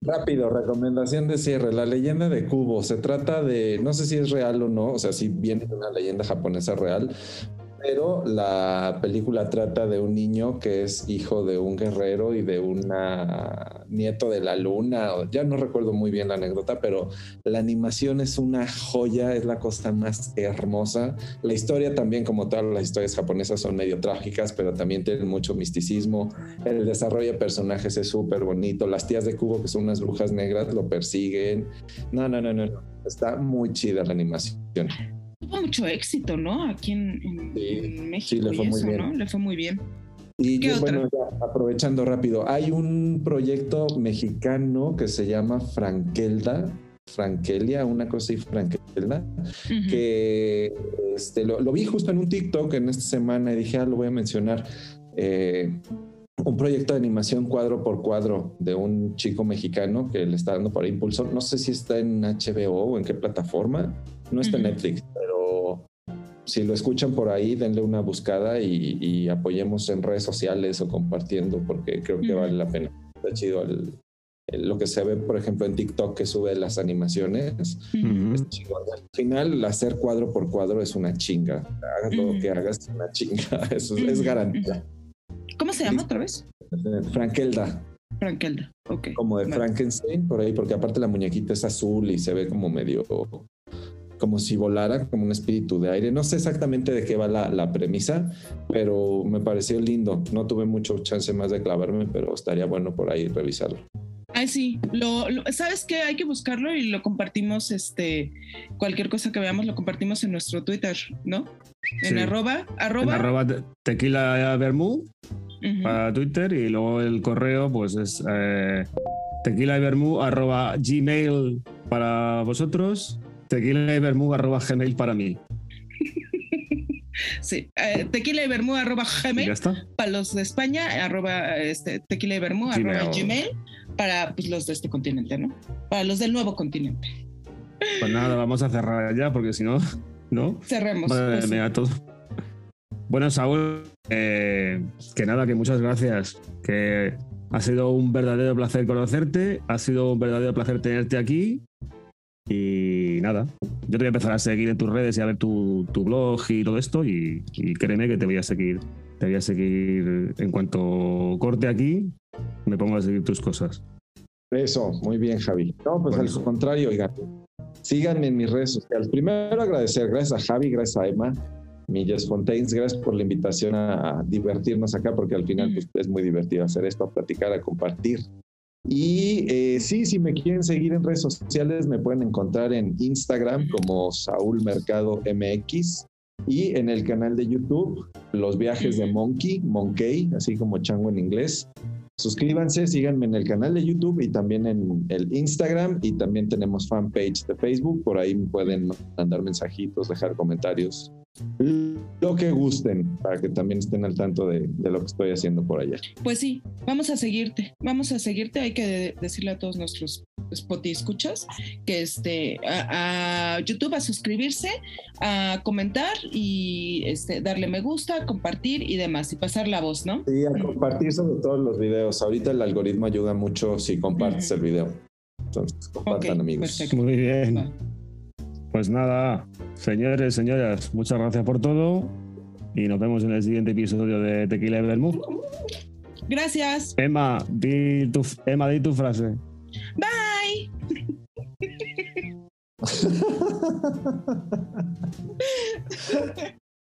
Rápido, recomendación de cierre. La leyenda de Cubo. Se trata de, no sé si es real o no, o sea, si viene de una leyenda japonesa real, pero la película trata de un niño que es hijo de un guerrero y de una nieto de la luna. Ya no recuerdo muy bien la anécdota, pero la animación es una joya, es la cosa más hermosa. La historia también, como todas las historias japonesas, son medio trágicas, pero también tienen mucho misticismo. El desarrollo de personajes es súper bonito. Las tías de Cubo, que son unas brujas negras, lo persiguen. No, no, no. no. Está muy chida la animación. Tuvo mucho éxito, ¿no? Aquí en, en- Sí, en México sí, le fue y muy eso, bien. ¿no? Le fue muy bien. Y ¿Qué yo, bueno, ya aprovechando rápido, hay un proyecto mexicano que se llama Frankelda, Frankelia, una cosa así, Frankelda, que este, lo, lo vi justo en un TikTok en esta semana y dije, ah, lo voy a mencionar. Eh, un proyecto de animación cuadro por cuadro de un chico mexicano que le está dando para impulso. No sé si está en HBO o en qué plataforma. No está en. Netflix, pero si lo escuchan por ahí, denle una buscada y, y apoyemos en redes sociales o compartiendo porque creo que vale la pena. Está chido el- el- lo que se ve, por ejemplo, en TikTok que sube las animaciones. Es. Al final, hacer cuadro por cuadro es una chinga. Hagas lo que hagas, es una chinga. Eso es, garantía. ¿Cómo se llama otra vez? Frankelda, Frankelda. Ok. como de Vale. Frankenstein, por ahí, porque aparte la muñequita es azul y se ve como medio como si volara, como un espíritu de aire. No sé exactamente de qué va la, la premisa, pero me pareció lindo. No tuve mucho chance más de clavarme, pero estaría bueno por ahí revisarlo. Ay, sí. Lo, lo- ¿Sabes qué? Hay que buscarlo y lo compartimos, este, cualquier cosa que veamos lo compartimos en nuestro Twitter, ¿no? En Sí. arroba, En arroba. arroba te- tequila vermú Ujú. para Twitter y luego el correo pues es eh, tequila arroba gmail para vosotros, tequila arroba gmail para mí. Sí, eh, tequila y vermú arroba Y gmail para los de España, arroba este, tequila y vermú arroba Gmail. gmail para pues, los de este continente, ¿no? Para los del nuevo continente. Pues nada, vamos a cerrar ya porque si no, ¿no? Cerremos. Madre pues, sí. todo. Bueno, Saúl, eh, que nada, que muchas gracias. Que ha sido un verdadero placer conocerte, ha sido un verdadero placer tenerte aquí. Y nada, yo te voy a empezar a seguir en tus redes y a ver tu, tu blog y todo esto. Y, y créeme que te voy a seguir. Te voy a seguir en cuanto corte aquí, me pongo a seguir tus cosas. Eso, muy bien, Javi. No, pues Bueno. al contrario, oigan, síganme en mis redes sociales. Primero agradecer, gracias a Javi, gracias a Emma, Millas Fontaines, gracias por la invitación a, divertirnos acá, porque al final pues, es muy divertido hacer esto, a platicar, a compartir. Y eh, sí, si me quieren seguir en redes sociales, me pueden encontrar en Instagram como Saúl Mercado MX y en el canal de YouTube, Los Viajes de. Monkey, Monkey, así como chango en inglés. suscríbanse, síganme en el canal de YouTube y también en el Instagram y también tenemos fanpage de Facebook, por ahí pueden mandar mensajitos, dejar comentarios, lo que gusten, para que también estén al tanto de, de lo que estoy haciendo por allá. Pues sí, vamos a seguirte, vamos a seguirte, hay que de- decirle a todos nuestros Spotify escuchas que este a, a YouTube a suscribirse, a comentar y este darle me gusta, compartir y demás y pasar la voz, ¿no? Y a compartir sobre todo los videos. Ahorita el algoritmo ayuda mucho si compartes el video. Entonces, compartan amigos. perfecto. Muy bien. Pues nada, señores, señoras, muchas gracias por todo y nos vemos en el siguiente episodio de Tequila y Vermú. Gracias. Emma, di tu, Emma, di tu frase. Bye.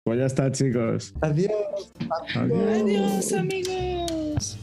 Pues ya está, chicos. Adiós. Adiós. Adiós, amigos.